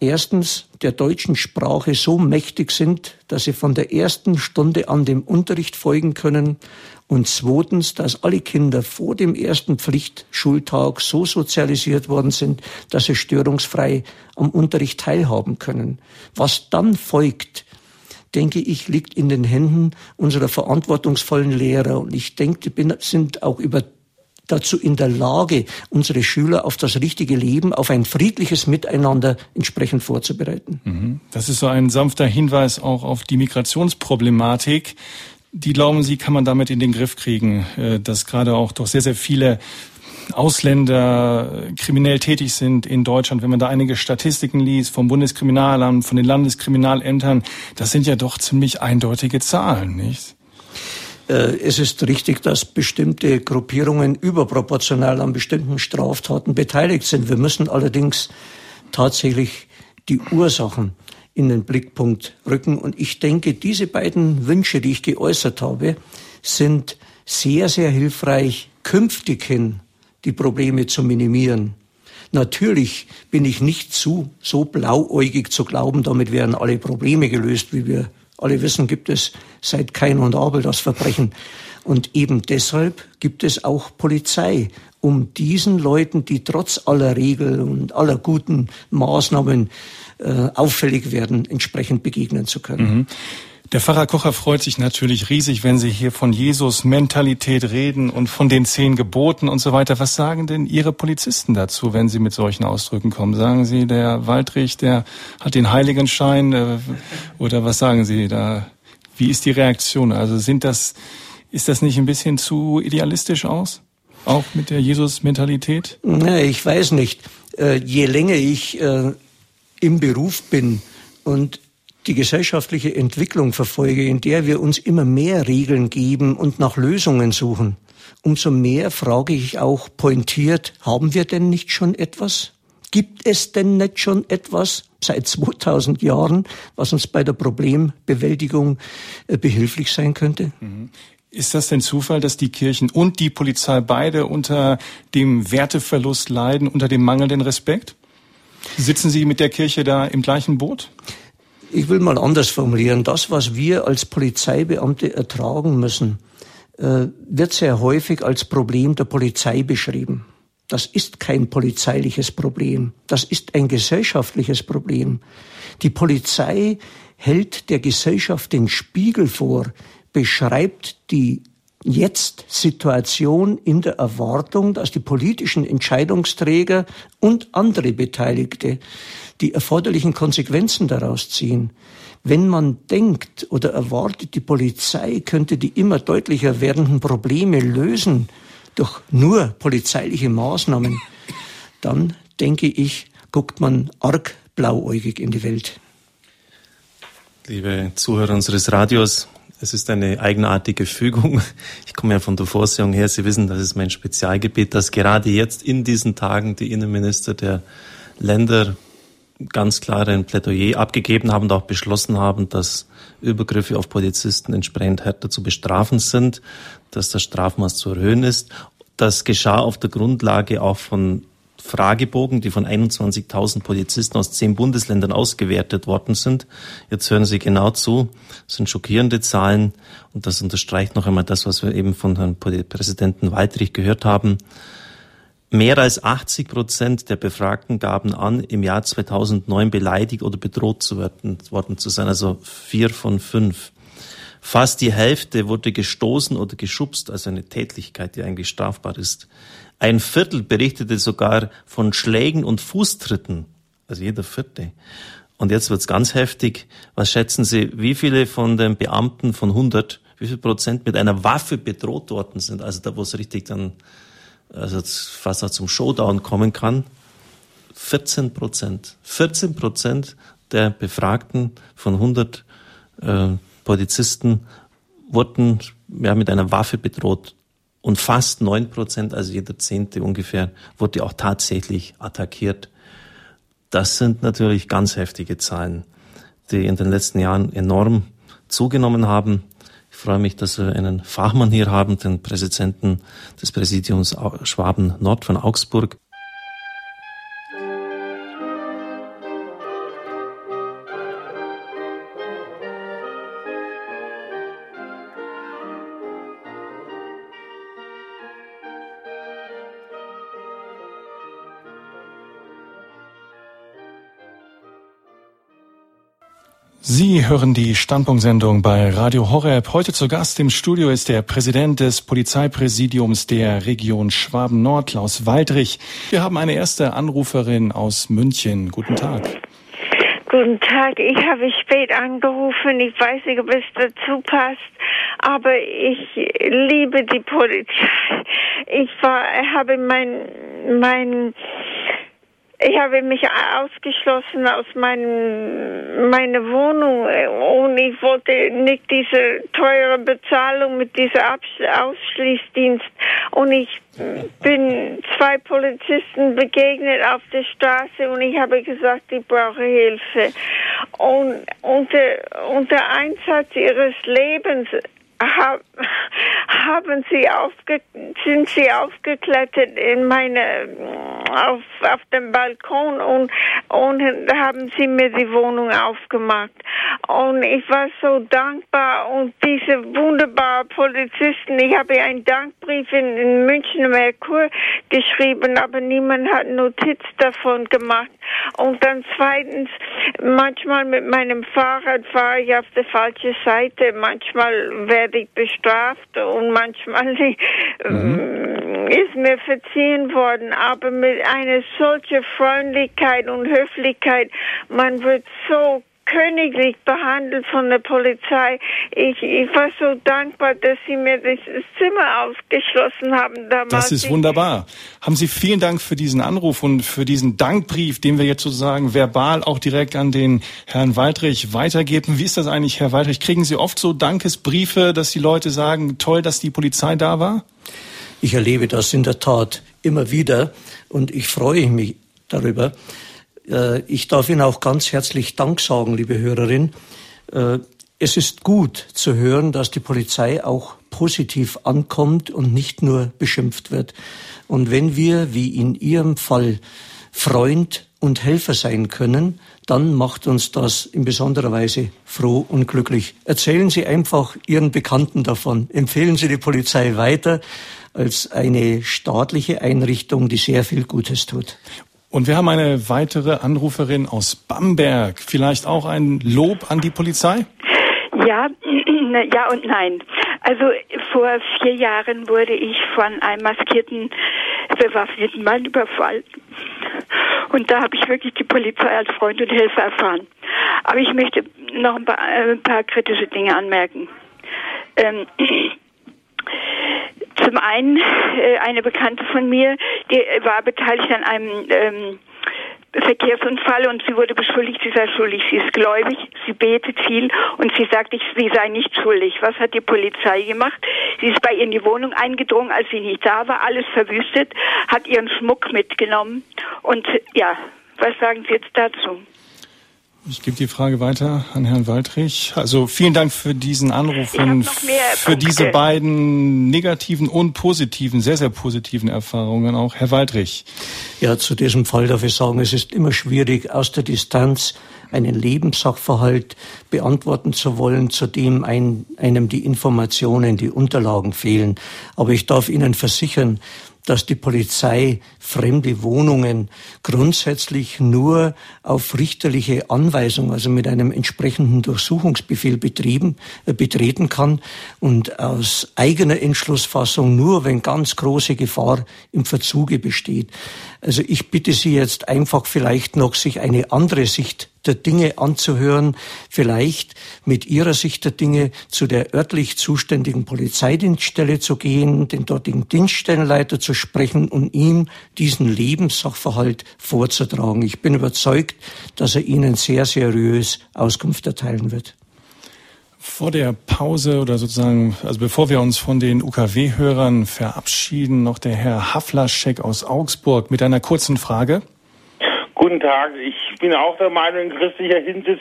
erstens der deutschen Sprache so mächtig sind, dass sie von der ersten Stunde an dem Unterricht folgen können und zweitens, dass alle Kinder vor dem ersten Pflichtschultag so sozialisiert worden sind, dass sie störungsfrei am Unterricht teilhaben können. Was dann folgt, denke ich, liegt in den Händen unserer verantwortungsvollen Lehrer. Und ich denke, die sind auch über dazu in der Lage, unsere Schüler auf das richtige Leben, auf ein friedliches Miteinander entsprechend vorzubereiten. Mhm. Das ist so ein sanfter Hinweis auch auf die Migrationsproblematik. Die glauben Sie, kann man damit in den Griff kriegen, äh, dass gerade auch doch sehr, sehr viele Ausländer kriminell tätig sind in Deutschland, wenn man da einige Statistiken liest vom Bundeskriminalamt, von den Landeskriminalämtern, das sind ja doch ziemlich eindeutige Zahlen, nicht? Äh, es ist richtig, dass bestimmte Gruppierungen überproportional an bestimmten Straftaten beteiligt sind. Wir müssen allerdings tatsächlich die Ursachen in den Blickpunkt rücken. Und ich denke, diese beiden Wünsche, die ich geäußert habe, sind sehr, sehr hilfreich, künftig hin die Probleme zu minimieren. Natürlich bin ich nicht zu, so blauäugig zu glauben, damit wären alle Probleme gelöst, wie wir alle wissen, gibt es seit Kain und Abel das Verbrechen. Und eben deshalb gibt es auch Polizei, um diesen Leuten, die trotz aller Regeln und aller guten Maßnahmen äh, auffällig werden, entsprechend begegnen zu können. Mhm. Der Pfarrer Kocher freut sich natürlich riesig, wenn Sie hier von Jesus Mentalität reden und von den zehn Geboten und so weiter. Was sagen denn Ihre Polizisten dazu, wenn Sie mit solchen Ausdrücken kommen? Sagen Sie, der Waldrich, der hat den Heiligenschein äh, oder was sagen Sie da? Wie ist die Reaktion? Also sind das, ist das nicht ein bisschen zu idealistisch aus? Auch mit der Jesus-Mentalität? Ich weiß nicht. Äh, je länger ich äh, im Beruf bin und die gesellschaftliche Entwicklung verfolge, in der wir uns immer mehr Regeln geben und nach Lösungen suchen, umso mehr frage ich auch pointiert, haben wir denn nicht schon etwas? Gibt es denn nicht schon etwas seit 2000 Jahren, was uns bei der Problembewältigung äh, behilflich sein könnte? Mhm. Ist das denn Zufall, dass die Kirchen und die Polizei beide unter dem Werteverlust leiden, unter dem mangelnden Respekt? Sitzen Sie mit der Kirche da im gleichen Boot? Ich will mal anders formulieren. Das, was wir als Polizeibeamte ertragen müssen, äh, wird sehr häufig als Problem der Polizei beschrieben. Das ist kein polizeiliches Problem. Das ist ein gesellschaftliches Problem. Die Polizei hält der Gesellschaft den Spiegel vor, beschreibt die Jetzt-Situation in der Erwartung, dass die politischen Entscheidungsträger und andere Beteiligte die erforderlichen Konsequenzen daraus ziehen. Wenn man denkt oder erwartet, die Polizei könnte die immer deutlicher werdenden Probleme lösen durch nur polizeiliche Maßnahmen, dann denke ich, guckt man arg blauäugig in die Welt. Liebe Zuhörer unseres Radios, es ist eine eigenartige Fügung. Ich komme ja von der Vorsehung her. Sie wissen, das ist mein Spezialgebiet, dass gerade jetzt in diesen Tagen die Innenminister der Länder ganz klar ein Plädoyer abgegeben haben und auch beschlossen haben, dass Übergriffe auf Polizisten entsprechend härter zu bestrafen sind, dass das Strafmaß zu erhöhen ist. Das geschah auf der Grundlage auch von Fragebogen, die von 21.000 Polizisten aus zehn Bundesländern ausgewertet worden sind. Jetzt hören Sie genau zu. Das sind schockierende Zahlen und das unterstreicht noch einmal das, was wir eben von Herrn Präsidenten Waldrich gehört haben. Mehr als 80 Prozent der Befragten gaben an, im Jahr 2009 beleidigt oder bedroht zu werden, worden zu sein, also vier von fünf. Fast die Hälfte wurde gestoßen oder geschubst, also eine Tätlichkeit, die eigentlich strafbar ist. Ein Viertel berichtete sogar von Schlägen und Fußtritten, also jeder Vierte. Und jetzt wird's ganz heftig. Was schätzen Sie, wie viele von den Beamten von 100, wie viel Prozent mit einer Waffe bedroht worden sind? Also da, wo es richtig dann, also fast auch zum Showdown kommen kann. 14 Prozent. 14 Prozent der Befragten von 100 äh, Polizisten wurden ja, mit einer Waffe bedroht. Und fast neun Prozent, also jeder Zehnte ungefähr, wurde auch tatsächlich attackiert. Das sind natürlich ganz heftige Zahlen, die in den letzten Jahren enorm zugenommen haben. Ich freue mich, dass wir einen Fachmann hier haben, den Präsidenten des Präsidiums Schwaben Nord von Augsburg. Sie hören die Standpunktsendung bei Radio Horeb. Heute zu Gast im Studio ist der Präsident des Polizeipräsidiums der Region Schwaben-Nord, Klaus Waldrich. Wir haben eine erste Anruferin aus München. Guten Tag. Guten Tag, ich habe spät angerufen. Ich weiß nicht, ob es dazu passt, aber ich liebe die Polizei. Ich war, habe mein, mein ich habe mich ausgeschlossen aus meinem, meiner Wohnung und ich wollte nicht diese teure Bezahlung mit dieser Ausschließdienst. Und ich bin zwei Polizisten begegnet auf der Straße und ich habe gesagt, ich brauche Hilfe. Und unter, unter Einsatz ihres Lebens haben sie aufge, sind sie aufgeklettert in meine, auf, auf dem Balkon und, und haben sie mir die Wohnung aufgemacht. Und ich war so dankbar und diese wunderbaren Polizisten, ich habe einen Dankbrief in, in München Merkur geschrieben, aber niemand hat Notiz davon gemacht. Und dann zweitens, manchmal mit meinem Fahrrad fahre ich auf der falschen Seite, manchmal werde werde ich bestraft und manchmal *laughs* mhm. ist mir verziehen worden. Aber mit einer solchen Freundlichkeit und Höflichkeit, man wird so königlich behandelt von der Polizei. Ich, ich war so dankbar, dass sie mir das Zimmer aufgeschlossen haben damals. Das ist wunderbar. Haben Sie vielen Dank für diesen Anruf und für diesen Dankbrief, den wir jetzt sozusagen verbal auch direkt an den Herrn Waldrich weitergeben. Wie ist das eigentlich, Herr Waldrich? Kriegen Sie oft so Dankesbriefe, dass die Leute sagen, toll, dass die Polizei da war? Ich erlebe das in der Tat immer wieder und ich freue mich darüber. Äh, ich darf Ihnen auch ganz herzlich Dank sagen, liebe Hörerin. Äh, es ist gut zu hören, dass die Polizei auch positiv ankommt und nicht nur beschimpft wird. Und wenn wir, wie in Ihrem Fall, Freund und Helfer sein können, dann macht uns das in besonderer Weise froh und glücklich. Erzählen Sie einfach Ihren Bekannten davon. Empfehlen Sie die Polizei weiter als eine staatliche Einrichtung, die sehr viel Gutes tut. Und wir haben eine weitere Anruferin aus Bamberg. Vielleicht auch ein Lob an die Polizei? Ja, *clears throat* ja und nein. Also vor vier Jahren wurde ich von einem maskierten, bewaffneten Mann überfallen. Und da habe ich wirklich die Polizei als Freund und Helfer erfahren. Aber ich möchte noch ein paar, äh, ein paar kritische Dinge anmerken. Ähm, *clears throat* zum einen äh, eine Bekannte von mir, die war beteiligt an einem ähm, Verkehrsunfall und sie wurde beschuldigt, sie sei schuldig. Sie ist gläubig, sie betet viel und sie sagt, ich, sie sei nicht schuldig. Was hat die Polizei gemacht? Sie ist bei ihr in die Wohnung eingedrungen, als sie nicht da war, alles verwüstet, hat ihren Schmuck mitgenommen und ja, was sagen Sie jetzt dazu? Ich gebe die Frage weiter an Herrn Waldrich. Also vielen Dank für diesen Anruf und für diese beiden negativen und positiven, sehr, sehr positiven Erfahrungen auch. Herr Waldrich. Ja, zu diesem Fall darf ich sagen, es ist immer schwierig, aus der Distanz einen Lebenssachverhalt beantworten zu wollen, zu dem ein, einem die Informationen, die Unterlagen fehlen. Aber ich darf Ihnen versichern, dass die Polizei fremde Wohnungen grundsätzlich nur auf richterliche Anweisung, also mit einem entsprechenden Durchsuchungsbefehl betrieben, äh, betreten kann und aus eigener Entschlussfassung nur, wenn ganz große Gefahr im Verzuge besteht. Also ich bitte Sie jetzt einfach vielleicht noch, sich eine andere Sicht der Dinge anzuhören, vielleicht mit ihrer Sicht der Dinge zu der örtlich zuständigen Polizeidienststelle zu gehen, den dortigen Dienststellenleiter zu sprechen und ihm diesen Lebenssachverhalt vorzutragen. Ich bin überzeugt, dass er Ihnen sehr seriös Auskunft erteilen wird. Vor der Pause oder sozusagen, also bevor wir uns von den UKW-Hörern verabschieden, noch der Herr Haflaschek aus Augsburg mit einer kurzen Frage. Guten Tag. Ich bin auch der Meinung, in christlicher Hinsicht,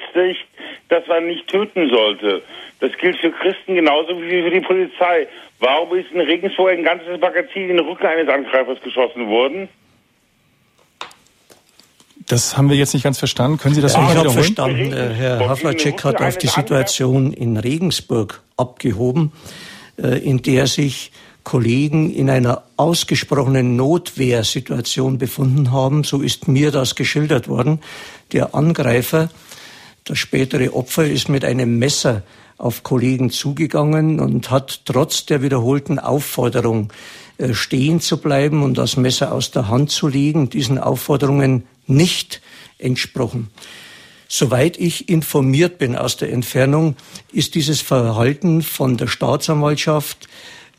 dass man nicht töten sollte. Das gilt für Christen genauso wie für die Polizei. Warum ist in Regensburg ein ganzes Magazin in den Rücken eines Angreifers geschossen worden? Das haben wir jetzt nicht ganz verstanden. Können Sie das ja, noch ich habe verstanden. Herr Havlacek hat auf die Situation in Regensburg abgehoben, äh, in der sich Kollegen in einer ausgesprochenen Notwehrsituation befunden haben. So ist mir das geschildert worden. Der Angreifer, das spätere Opfer, ist mit einem Messer auf Kollegen zugegangen und hat trotz der wiederholten Aufforderung, äh, stehen zu bleiben und das Messer aus der Hand zu legen, diesen Aufforderungen nicht entsprochen. Soweit ich informiert bin aus der Entfernung, ist dieses Verhalten von der Staatsanwaltschaft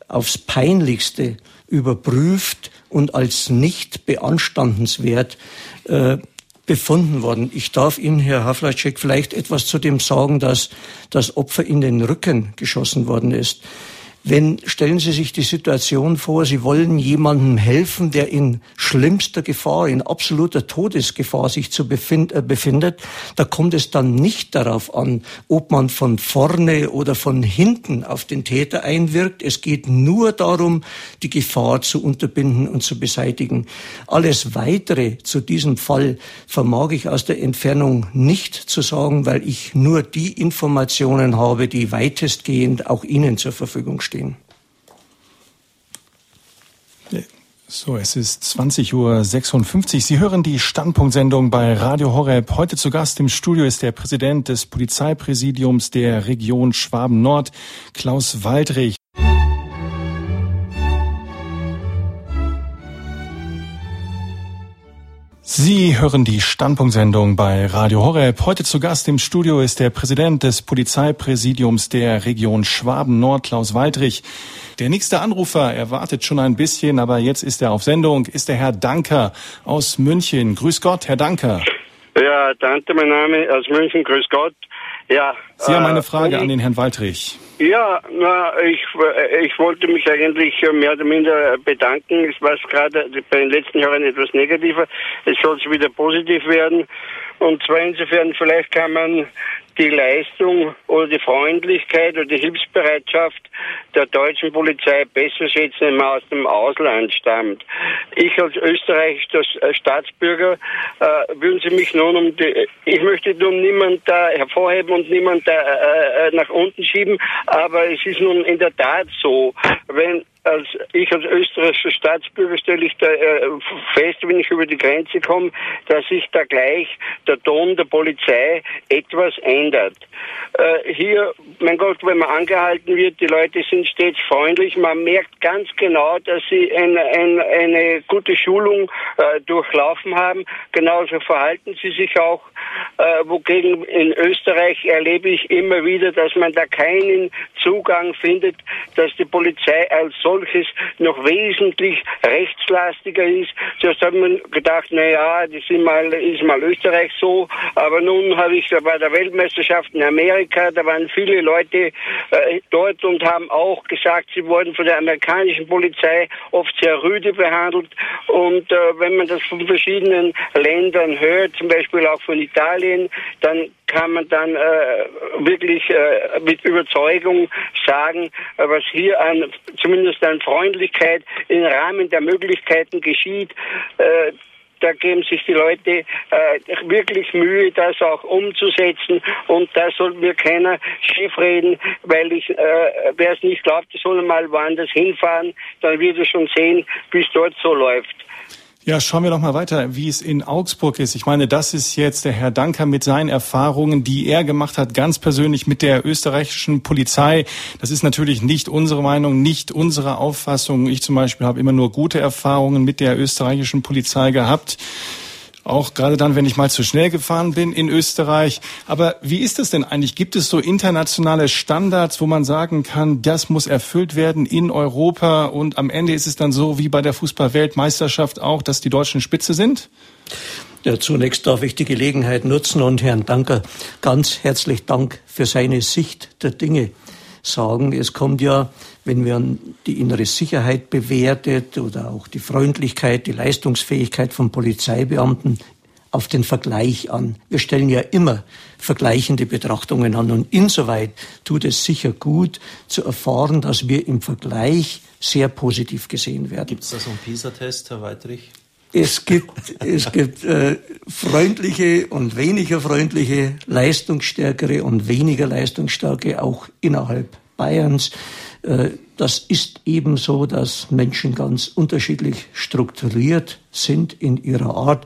aufs peinlichste überprüft und als nicht beanstandenswert äh, befunden worden. Ich darf Ihnen, Herr Haflacek, vielleicht etwas zu dem sagen, dass das Opfer in den Rücken geschossen worden ist. Wenn, stellen Sie sich die Situation vor, Sie wollen jemandem helfen, der in schlimmster Gefahr, in absoluter Todesgefahr sich zu befind, äh, befindet, da kommt es dann nicht darauf an, ob man von vorne oder von hinten auf den Täter einwirkt. Es geht nur darum, die Gefahr zu unterbinden und zu beseitigen. Alles weitere zu diesem Fall vermag ich aus der Entfernung nicht zu sagen, weil ich nur die Informationen habe, die weitestgehend auch Ihnen zur Verfügung stehen stehen. So, es ist 20.56 Uhr. Sie hören die Standpunktsendung bei Radio Horeb. Heute zu Gast im Studio ist der Präsident des Polizeipräsidiums der Region Schwaben-Nord, Klaus Waldrich. Sie hören die Standpunktsendung bei Radio Horeb. Heute zu Gast im Studio ist der Präsident des Polizeipräsidiums der Region Schwaben-Nord, Klaus Waldrich. Der nächste Anrufer erwartet schon ein bisschen, aber jetzt ist er auf Sendung, ist der Herr Danker aus München. Grüß Gott, Herr Danker. Ja, Dante, mein Name aus München, grüß Gott. Ja. Sie äh, haben eine Frage an den Herrn Waldrich. Ja, na, ich, ich wollte mich eigentlich mehr oder minder bedanken. Es war gerade bei den letzten Jahren etwas negativer. Es soll wieder positiv werden. Und zwar insofern, vielleicht kann man die Leistung oder die Freundlichkeit oder die Hilfsbereitschaft der deutschen Polizei besser schätzen, wenn man aus dem Ausland stammt. Ich als österreichischer Staatsbürger äh, würden Sie mich nun um die, ich möchte nun niemand da hervorheben und niemand da äh, äh nach unten schieben, aber es ist nun in der Tat so, wenn als ich als österreichischer Staatsbürger stelle ich da äh, fest, wenn ich über die Grenze komme, dass sich da gleich der Ton der Polizei etwas ändert. Äh, hier, mein Gott, wenn man angehalten wird, die Leute sind stets freundlich, man merkt ganz genau, dass sie ein, ein, eine gute Schulung äh, durchlaufen haben. Genauso verhalten sie sich auch. Äh, wogegen in Österreich erlebe ich immer wieder, dass man da keinen Zugang findet, dass die Polizei als solches noch wesentlich rechtslastiger ist. Zuerst hat man gedacht, na ja, das ist mal, ist mal Österreich so, aber nun habe ich bei der Weltmeisterschaft in Amerika, da waren viele Leute äh, dort und haben auch gesagt, sie wurden von der amerikanischen Polizei oft sehr rüde behandelt und äh, wenn man das von verschiedenen Ländern hört, zum Beispiel auch von Italien, dann kann man dann äh, wirklich äh, mit Überzeugung sagen, äh, was hier an zumindest an Freundlichkeit im Rahmen der Möglichkeiten geschieht. Äh, da geben sich die Leute äh, wirklich Mühe, das auch umzusetzen. Und da soll mir keiner schief reden, weil ich, äh, wer es nicht glaubt, soll mal woanders hinfahren, dann wird er schon sehen, wie es dort so läuft. Ja, schauen wir doch mal weiter, wie es in Augsburg ist. Ich meine, das ist jetzt der Herr Danker mit seinen Erfahrungen, die er gemacht hat, ganz persönlich mit der österreichischen Polizei. Das ist natürlich nicht unsere Meinung, nicht unsere Auffassung. Ich zum Beispiel habe immer nur gute Erfahrungen mit der österreichischen Polizei gehabt. Auch gerade dann, wenn ich mal zu schnell gefahren bin in Österreich. Aber wie ist es denn eigentlich? Gibt es so internationale Standards, wo man sagen kann, das muss erfüllt werden in Europa und am Ende ist es dann so wie bei der Fußballweltmeisterschaft auch, dass die Deutschen Spitze sind? Ja, zunächst darf ich die Gelegenheit nutzen und Herrn Danker ganz herzlich Dank für seine Sicht der Dinge sagen. Es kommt ja, wenn man die innere Sicherheit bewertet oder auch die Freundlichkeit, die Leistungsfähigkeit von Polizeibeamten auf den Vergleich an. Wir stellen ja immer vergleichende Betrachtungen an und insoweit tut es sicher gut zu erfahren, dass wir im Vergleich sehr positiv gesehen werden. Gibt es da so einen PISA-Test, Herr Weidrich? Es gibt, es gibt äh, freundliche und weniger freundliche, leistungsstärkere und weniger leistungsstarke, auch innerhalb Bayerns. Äh, das ist eben so, dass Menschen ganz unterschiedlich strukturiert sind in ihrer Art.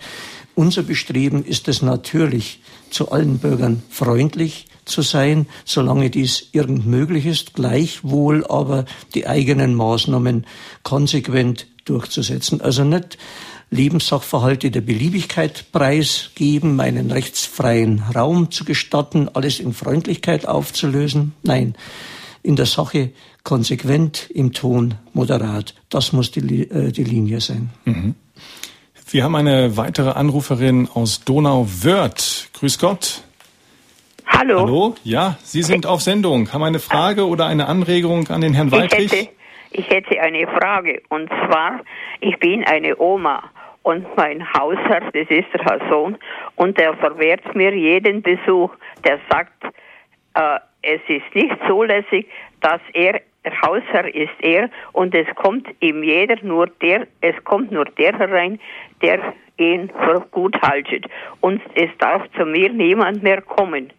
Unser Bestreben ist es natürlich, zu allen Bürgern freundlich zu sein, solange dies irgend möglich ist, gleichwohl aber die eigenen Maßnahmen konsequent durchzusetzen. Also nicht Lebenssachverhalte der Beliebigkeit preisgeben, einen rechtsfreien Raum zu gestatten, alles in Freundlichkeit aufzulösen. Nein, in der Sache konsequent, im Ton moderat. Das muss die, äh, die Linie sein. Mhm. Wir haben eine weitere Anruferin aus Donauwörth. Grüß Gott. Hallo. Hallo, ja, Sie sind auf Sendung. Haben eine Frage oder eine Anregung an den Herrn Waldrich? Ich hätte, ich hätte eine Frage. Und zwar, ich bin eine Oma und mein Hausherr, das ist der Herr Sohn, und der verwehrt mir jeden Besuch. Der sagt, äh, es ist nicht zulässig, dass er der Hausherr ist er und es kommt ihm jeder nur der, es kommt nur der herein, der ihn für gut haltet. Und es darf zu mir niemand mehr kommen.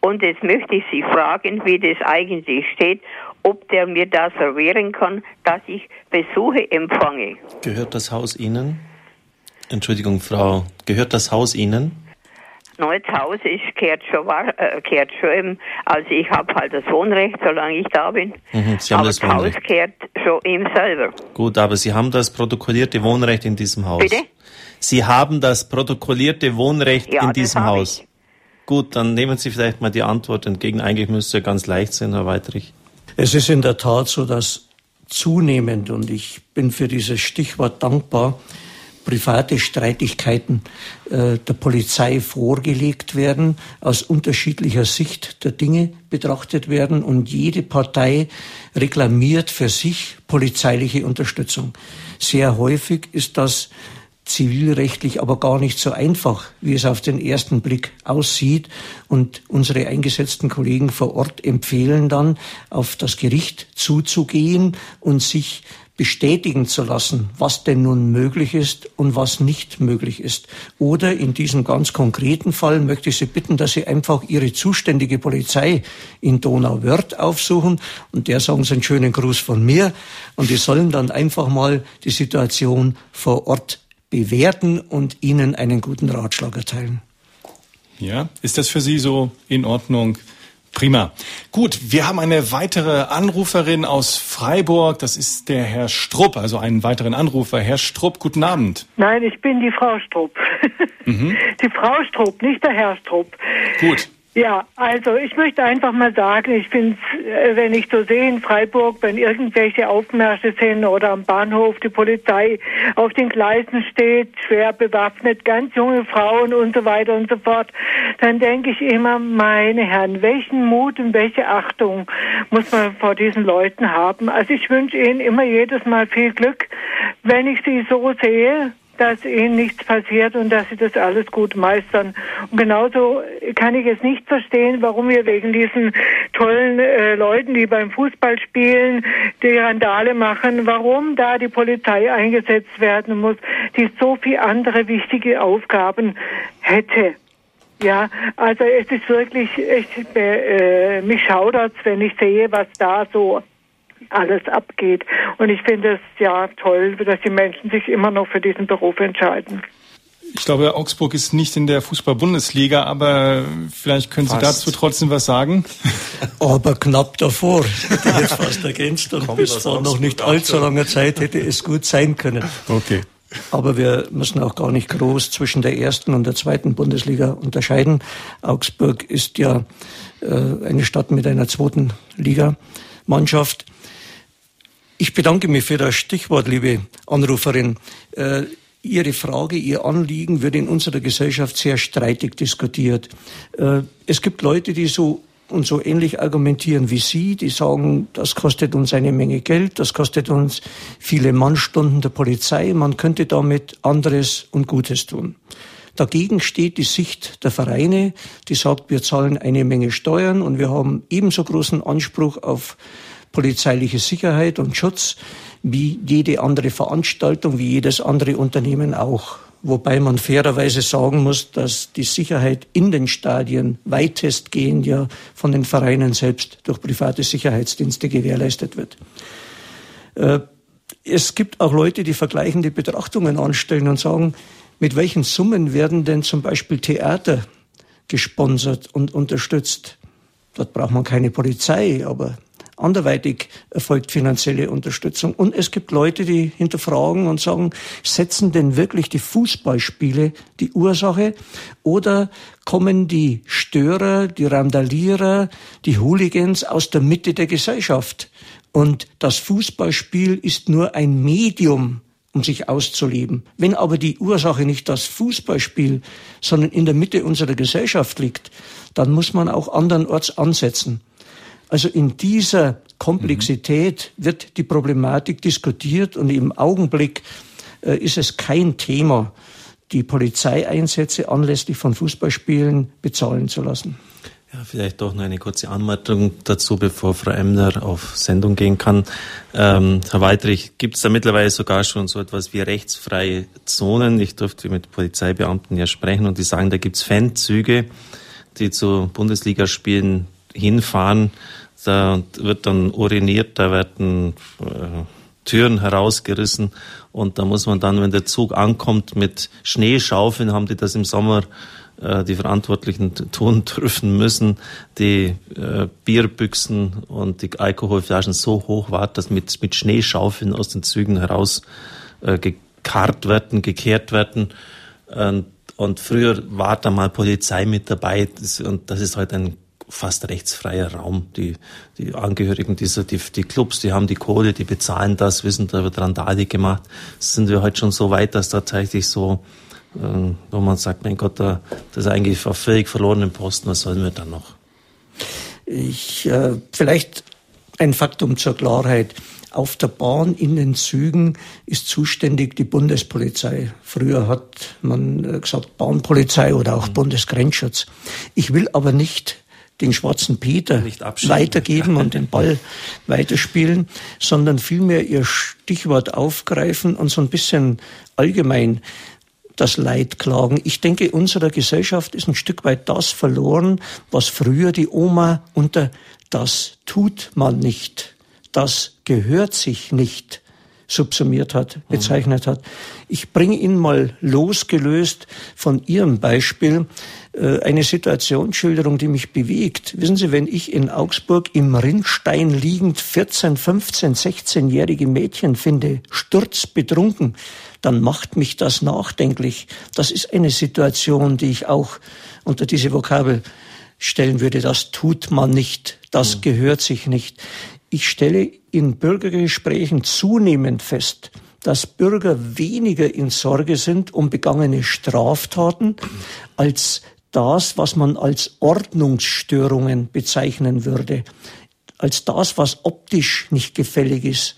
Und jetzt möchte ich Sie fragen, wie das eigentlich steht, ob der mir das erwehren kann, dass ich Besuche empfange. Gehört das Haus Ihnen? Entschuldigung, Frau, gehört das Haus Ihnen? Neues Haus ist, kehrt schon, äh, kehrt schon ihm, also ich habe halt das Wohnrecht, solange ich da bin. Mhm, Sie haben aber das das. Haus kehrt schon ihm selber. Gut, aber Sie haben das protokollierte Wohnrecht in diesem Haus. Bitte? Sie haben das protokollierte Wohnrecht Ja, in diesem habe Haus. Gut, dann nehmen Sie vielleicht mal die Antwort entgegen. Eigentlich müsste ja ganz leicht sein, Herr Weitrich. Es ist in der Tat so, dass zunehmend, und ich bin für dieses Stichwort dankbar, private Streitigkeiten äh, der Polizei vorgelegt werden, aus unterschiedlicher Sicht der Dinge betrachtet werden und jede Partei reklamiert für sich polizeiliche Unterstützung. Sehr häufig ist das zivilrechtlich aber gar nicht so einfach, wie es auf den ersten Blick aussieht. Und unsere eingesetzten Kollegen vor Ort empfehlen dann, auf das Gericht zuzugehen und sich bestätigen zu lassen, was denn nun möglich ist und was nicht möglich ist. Oder in diesem ganz konkreten Fall möchte ich Sie bitten, dass Sie einfach Ihre zuständige Polizei in Donauwörth aufsuchen und der sagen Sie einen schönen Gruß von mir und die sollen dann einfach mal die Situation vor Ort bewerten und Ihnen einen guten Ratschlag erteilen. Ja, ist das für Sie so in Ordnung? Prima. Gut, wir haben eine weitere Anruferin aus Freiburg. Das ist der Herr Strupp, also einen weiteren Anrufer. Herr Strupp, guten Abend. Nein, ich bin die Frau Strupp. *laughs* Die Frau Strupp, nicht der Herr Strupp. Gut. Ja, also ich möchte einfach mal sagen, ich finde, wenn ich so sehe in Freiburg, wenn irgendwelche Aufmärsche sind oder am Bahnhof die Polizei auf den Gleisen steht, schwer bewaffnet, ganz junge Frauen und so weiter und so fort, dann denke ich immer, meine Herren, welchen Mut und welche Achtung muss man vor diesen Leuten haben? Also ich wünsche ihnen immer jedes Mal viel Glück, wenn ich sie so sehe, dass ihnen nichts passiert und dass sie das alles gut meistern. Und genauso kann ich es nicht verstehen, warum wir wegen diesen tollen äh, Leuten, die beim Fußball spielen, die Randale machen, warum da die Polizei eingesetzt werden muss, die so viele andere wichtige Aufgaben hätte. Ja, also es ist wirklich, ich, äh, mich schaudert's, wenn ich sehe, was da so alles abgeht. Und ich finde es ja toll, dass die Menschen sich immer noch für diesen Beruf entscheiden. Ich glaube, Augsburg ist nicht in der Fußball-Bundesliga, aber vielleicht können Sie Fast. dazu trotzdem was sagen. Aber knapp davor, *laughs* hätte ich jetzt fast ergänzt, und bis aus vor noch nicht allzu langer Zeit hätte es gut sein können. Okay. Aber wir müssen auch gar nicht groß zwischen der ersten und der zweiten Bundesliga unterscheiden. Augsburg ist ja äh, eine Stadt mit einer zweiten Liga-Mannschaft. Ich bedanke mich für das Stichwort, liebe Anruferin. Äh, Ihre Frage, Ihr Anliegen wird in unserer Gesellschaft sehr streitig diskutiert. Äh, es gibt Leute, die so und so ähnlich argumentieren wie Sie, die sagen, das kostet uns eine Menge Geld, das kostet uns viele Mannstunden der Polizei, man könnte damit anderes und Gutes tun. Dagegen steht die Sicht der Vereine, die sagt, wir zahlen eine Menge Steuern und wir haben ebenso großen Anspruch auf polizeiliche Sicherheit und Schutz wie jede andere Veranstaltung, wie jedes andere Unternehmen auch. Wobei man fairerweise sagen muss, dass die Sicherheit in den Stadien weitestgehend ja von den Vereinen selbst durch private Sicherheitsdienste gewährleistet wird. Äh, es gibt auch Leute, die vergleichende Betrachtungen anstellen und sagen, mit welchen Summen werden denn zum Beispiel Theater gesponsert und unterstützt? Dort braucht man keine Polizei, aber anderweitig erfolgt finanzielle Unterstützung. Und es gibt Leute, die hinterfragen und sagen, setzen denn wirklich die Fußballspiele die Ursache oder kommen die Störer, die Randalierer, die Hooligans aus der Mitte der Gesellschaft? Und das Fußballspiel ist nur ein Medium, um sich auszuleben. Wenn aber die Ursache nicht das Fußballspiel, sondern in der Mitte unserer Gesellschaft liegt, dann muss man auch andernorts ansetzen. Also in dieser Komplexität wird die Problematik diskutiert und im Augenblick äh, ist es kein Thema, die Polizeieinsätze anlässlich von Fußballspielen bezahlen zu lassen. Ja, vielleicht doch noch eine kurze Anmerkung dazu, bevor Frau Emner auf Sendung gehen kann. Ähm, Herr Weitrich, gibt es da mittlerweile sogar schon so etwas wie rechtsfreie Zonen? Ich durfte mit Polizeibeamten ja sprechen und die sagen, da gibt es Fanzüge, die zu Bundesligaspielen hinfahren. Da wird dann uriniert, da werden äh, Türen herausgerissen und da muss man dann, wenn der Zug ankommt, mit Schneeschaufeln haben die das im Sommer äh, die Verantwortlichen tun *laughs* dürfen müssen, die äh, Bierbüchsen und die Alkoholflaschen so hoch war, dass mit, mit Schneeschaufeln aus den Zügen heraus äh, gekarrt werden, gekehrt werden. Und, und früher war da mal Polizei mit dabei das, und das ist heute halt ein fast rechtsfreier Raum. Die, die Angehörigen dieser, die, die Clubs, die haben die Kohle, die bezahlen das, wissen, da wird Randale gemacht. Sind wir heute schon so weit, dass da tatsächlich so ähm, wo man sagt, mein Gott, da, das ist eigentlich auf völlig verlorenen Posten, was sollen wir dann noch? Ich, äh, vielleicht ein Faktum zur Klarheit. Auf der Bahn in den Zügen ist zuständig die Bundespolizei. Früher hat man äh, gesagt Bahnpolizei oder auch mhm. Bundesgrenzschutz. Ich will aber nicht den schwarzen Peter weitergeben *laughs* und den Ball weiterspielen, sondern vielmehr ihr Stichwort aufgreifen und so ein bisschen allgemein das Leid klagen. Ich denke, unserer Gesellschaft ist ein Stück weit das verloren, was früher die Oma unter das tut man nicht, das gehört sich nicht subsumiert hat, bezeichnet hat. Ich bringe Ihnen mal losgelöst von Ihrem Beispiel äh, eine Situationsschilderung, die mich bewegt. Wissen Sie, wenn ich in Augsburg im Rinnstein liegend 14, 15, 16-jährige Mädchen finde, sturzbetrunken, dann macht mich das nachdenklich. Das ist eine Situation, die ich auch unter diese Vokabel stellen würde. Das tut man nicht. Das mhm. gehört sich nicht. Ich stelle in Bürgergesprächen zunehmend fest, dass Bürger weniger in Sorge sind um begangene Straftaten als das, was man als Ordnungsstörungen bezeichnen würde, als das, was optisch nicht gefällig ist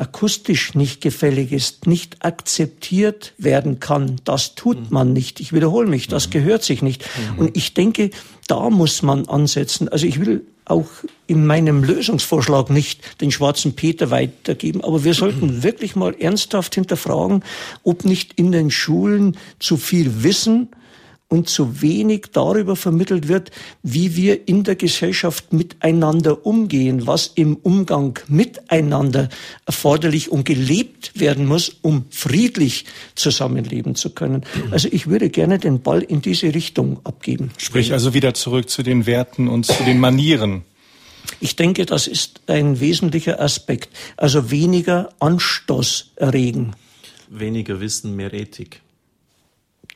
akustisch nicht gefällig ist, nicht akzeptiert werden kann. Das tut man nicht. Ich wiederhole mich, das mhm. gehört sich nicht. Mhm. Und ich denke, da muss man ansetzen. Also ich will auch in meinem Lösungsvorschlag nicht den schwarzen Peter weitergeben, aber wir sollten *clears throat* wirklich mal ernsthaft hinterfragen, ob nicht in den Schulen zu viel Wissen und zu wenig darüber vermittelt wird, wie wir in der Gesellschaft miteinander umgehen, was im Umgang miteinander erforderlich und gelebt werden muss, um friedlich zusammenleben zu können. Also ich würde gerne den Ball in diese Richtung abgeben. Sprich also wieder zurück zu den Werten und zu den Manieren. Ich denke, das ist ein wesentlicher Aspekt. Also weniger Anstoß erregen. Weniger Wissen, mehr Ethik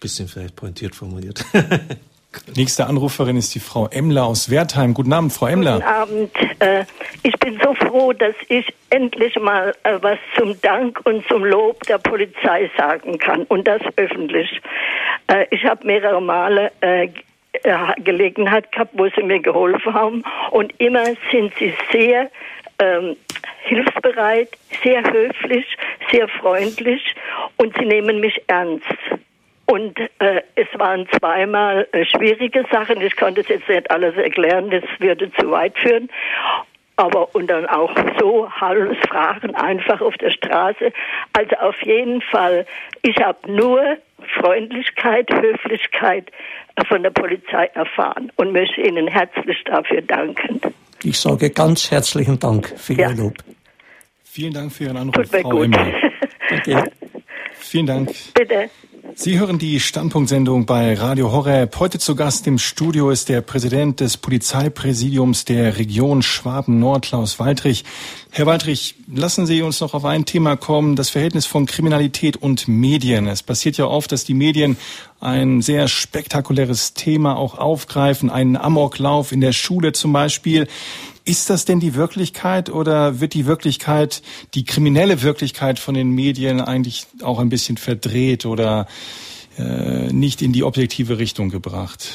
bisschen vielleicht pointiert formuliert. *laughs* Nächste Anruferin ist die Frau Emler aus Wertheim. Guten Abend, Frau Emler. Guten Abend. Äh, ich bin so froh, dass ich endlich mal äh, was zum Dank und zum Lob der Polizei sagen kann und das öffentlich. Äh, ich habe mehrere Male Gelegenheit gehabt, wo sie mir geholfen haben und immer sind sie sehr ähm, hilfsbereit, sehr höflich, sehr freundlich und sie nehmen mich ernst. Und äh, es waren zweimal äh, schwierige Sachen. Ich konnte es jetzt nicht alles erklären, das würde zu weit führen. Aber und dann auch so alles Fragen einfach auf der Straße. Also auf jeden Fall, ich habe nur Freundlichkeit, Höflichkeit von der Polizei erfahren und möchte Ihnen herzlich dafür danken. Ich sage ganz herzlichen Dank für Ihr ja. Lob. Vielen Dank für Ihren Anruf, Tut mir Frau gut. Emmer. *laughs* Danke. Vielen Dank. Bitte. Sie hören die Standpunktsendung bei Radio Horeb. Heute zu Gast im Studio ist der Präsident des Polizeipräsidiums der Region Schwaben-Nord, Klaus Waldrich. Herr Waldrich, lassen Sie uns noch auf ein Thema kommen, das Verhältnis von Kriminalität und Medien. Es passiert ja oft, dass die Medien ein sehr spektakuläres Thema auch aufgreifen, einen Amoklauf in der Schule zum Beispiel. Ist das denn die Wirklichkeit oder wird die Wirklichkeit, die kriminelle Wirklichkeit von den Medien eigentlich auch ein bisschen verdreht oder äh, nicht in die objektive Richtung gebracht?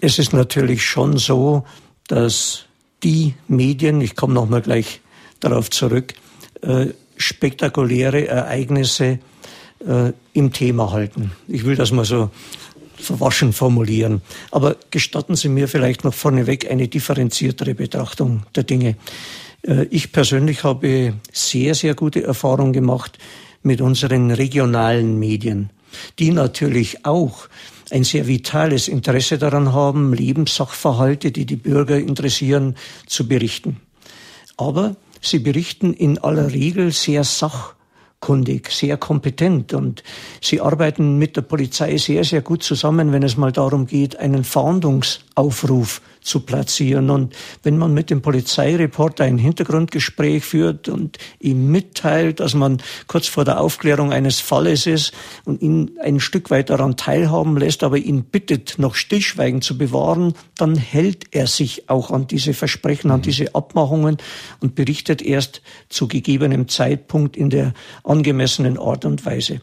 Es ist natürlich schon so, dass die Medien, ich komme nochmal gleich darauf zurück, äh, spektakuläre Ereignisse äh, im Thema halten. Ich will das mal so verwaschen formulieren. Aber gestatten Sie mir vielleicht noch vorneweg eine differenziertere Betrachtung der Dinge. Äh, ich persönlich habe sehr, sehr gute Erfahrungen gemacht mit unseren regionalen Medien, die natürlich auch ein sehr vitales Interesse daran haben, Lebenssachverhalte, die die Bürger interessieren, zu berichten. Aber sie berichten in aller Regel sehr sach- kundig, sehr kompetent und sie arbeiten mit der Polizei sehr, sehr gut zusammen, wenn es mal darum geht, einen Fahndungsaufruf zu platzieren. Und wenn man mit dem Polizeireporter ein Hintergrundgespräch führt und ihm mitteilt, dass man kurz vor der Aufklärung eines Falles ist und ihn ein Stück weit daran teilhaben lässt, aber ihn bittet, noch Stillschweigen zu bewahren, dann hält er sich auch an diese Versprechen, an diese Abmachungen und berichtet erst zu gegebenem Zeitpunkt in der angemessenen Art und Weise.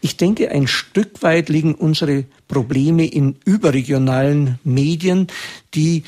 Ich denke, ein Stück weit liegen unsere Probleme in überregionalen Medien, die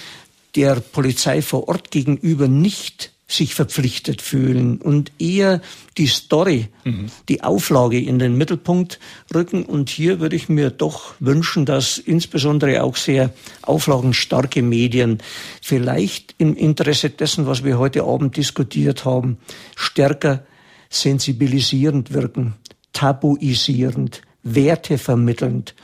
der Polizei vor Ort gegenüber nicht sich verpflichtet fühlen und eher die Story, mhm. die Auflage in den Mittelpunkt rücken. Und hier würde ich mir doch wünschen, dass insbesondere auch sehr auflagenstarke Medien vielleicht im Interesse dessen, was wir heute Abend diskutiert haben, stärker sensibilisierend wirken, tabuisierend, wertevermittelnd.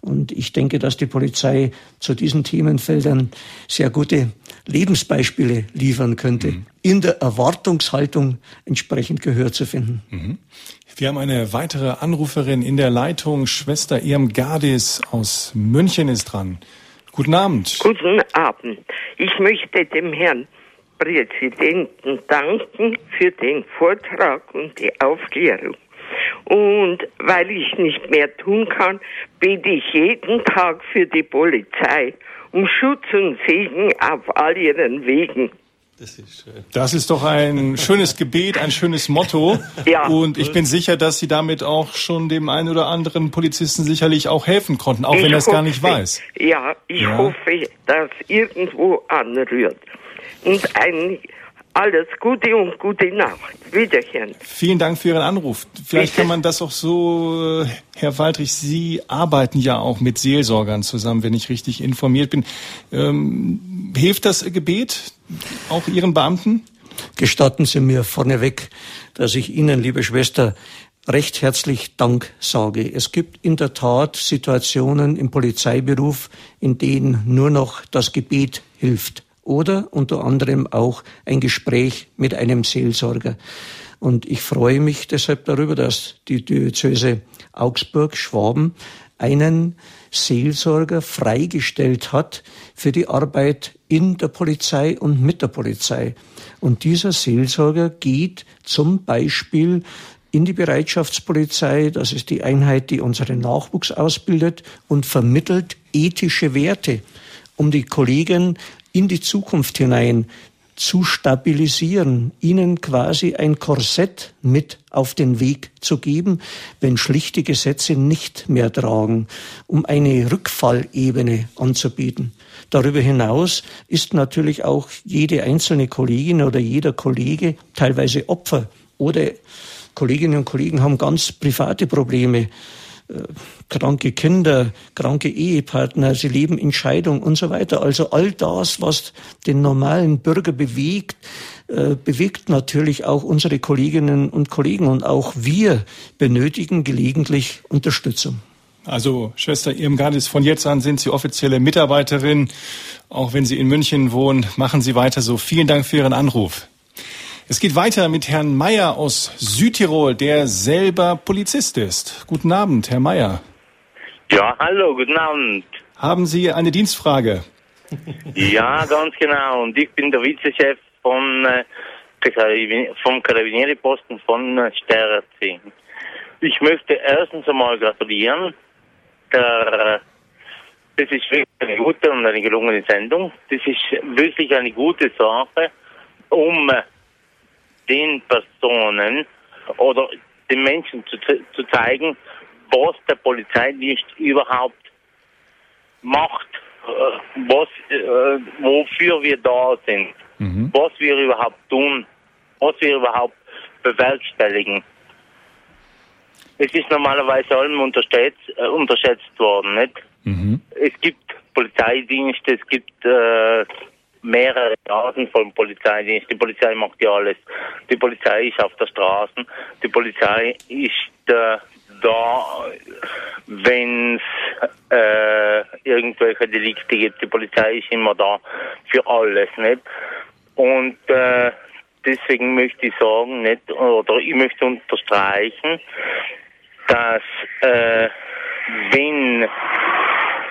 Und ich denke, dass die Polizei zu diesen Themenfeldern sehr gute Lebensbeispiele liefern könnte, mhm. in der Erwartungshaltung entsprechend Gehör zu finden. Mhm. Wir haben eine weitere Anruferin in der Leitung. Schwester Irmgardis aus München ist dran. Guten Abend. Guten Abend. Ich möchte dem Herrn Präsidenten danken für den Vortrag und die Aufklärung. Und weil ich nicht mehr tun kann, bete ich jeden Tag für die Polizei um Schutz und Segen auf all ihren Wegen. Das ist, schön. das ist doch ein schönes Gebet, ein schönes Motto. *laughs* Ja. Und ich bin sicher, dass Sie damit auch schon dem einen oder anderen Polizisten sicherlich auch helfen konnten, auch ich wenn er es gar nicht weiß. Ja, ich ja. hoffe, dass irgendwo anrührt. Und ein alles Gute und gute Nacht. Wiederhören. Vielen Dank für Ihren Anruf. Vielleicht Bitte? kann man das auch so, äh, Herr Waldrich, Sie arbeiten ja auch mit Seelsorgern zusammen, wenn ich richtig informiert bin. Ähm, hilft das Gebet auch Ihren Beamten? Gestatten Sie mir vorneweg, dass ich Ihnen, liebe Schwester, recht herzlich Dank sage. Es gibt in der Tat Situationen im Polizeiberuf, in denen nur noch das Gebet hilft oder unter anderem auch ein Gespräch mit einem Seelsorger. Und ich freue mich deshalb darüber, dass die Diözese Augsburg-Schwaben einen Seelsorger freigestellt hat für die Arbeit in der Polizei und mit der Polizei. Und dieser Seelsorger geht zum Beispiel in die Bereitschaftspolizei, das ist die Einheit, die unseren Nachwuchs ausbildet und vermittelt ethische Werte, um die Kollegen in die Zukunft hinein zu stabilisieren, ihnen quasi ein Korsett mit auf den Weg zu geben, wenn schlichte Gesetze nicht mehr tragen, um eine Rückfallebene anzubieten. Darüber hinaus ist natürlich auch jede einzelne Kollegin oder jeder Kollege teilweise Opfer oder Kolleginnen und Kollegen haben ganz private Probleme kranke Kinder, kranke Ehepartner, sie leben in Scheidung und so weiter. Also all das, was den normalen Bürger bewegt, äh, bewegt natürlich auch unsere Kolleginnen und Kollegen und auch wir benötigen gelegentlich Unterstützung. Also Schwester Irmgardis, von jetzt an sind Sie offizielle Mitarbeiterin. Auch wenn Sie in München wohnen, machen Sie weiter so. Vielen Dank für Ihren Anruf. Es geht weiter mit Herrn Meyer aus Südtirol, der selber Polizist ist. Guten Abend, Herr Meyer. Ja, hallo, guten Abend. Haben Sie eine Dienstfrage? *laughs* Ja, ganz genau. Und ich bin der Vizechef von, äh, vom Karabinierposten von äh, Sterzing. Ich möchte erstens einmal gratulieren. Der, das ist wirklich eine gute und eine gelungene Sendung. Das ist wirklich eine gute Sache, um äh, den Personen oder den Menschen zu, zu zeigen, was der Polizeidienst überhaupt macht, äh, was, äh, wofür wir da sind, mhm. was wir überhaupt tun, was wir überhaupt bewerkstelligen. Es ist normalerweise allem unterschätzt, äh, unterschätzt worden, nicht? Mhm. Es gibt Polizeidienste, es gibt äh, mehrere Arten von Polizeidienst. Die Polizei macht ja alles. Die Polizei ist auf der Straße. Die Polizei ist äh, da, wenn es äh, irgendwelche Delikte gibt. Die Polizei ist immer da für alles, nicht? Und äh, deswegen möchte ich sagen, nicht, oder ich möchte unterstreichen, dass äh, wenn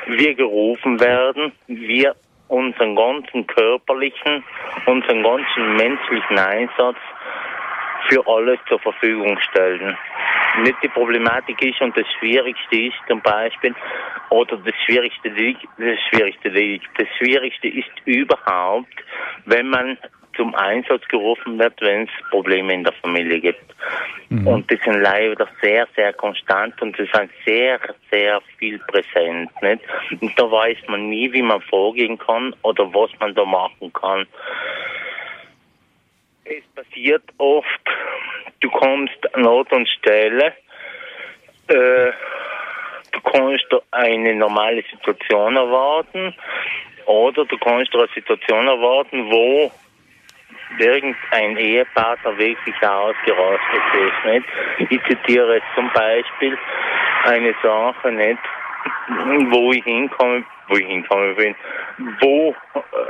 wir gerufen werden, wir unseren ganzen körperlichen, unseren ganzen menschlichen Einsatz für alles zur Verfügung stellen. Nicht die Problematik ist und das Schwierigste ist zum Beispiel, oder das Schwierigste, das Schwierigste, das Schwierigste ist überhaupt, wenn man zum Einsatz gerufen wird, wenn es Probleme in der Familie gibt. Mhm. Und die sind leider sehr, sehr konstant und sie sind sehr, sehr viel präsent. Nicht? Und da weiß man nie, wie man vorgehen kann oder was man da machen kann. Es passiert oft, du kommst an Ort und Stelle, äh, du kannst eine normale Situation erwarten oder du kannst eine Situation erwarten, wo irgendein Ehepartner wirklich ausgerastet ist. Nicht? Ich zitiere jetzt zum Beispiel eine Sache, nicht, wo ich hinkomme, wo ich hinkomme bin, wo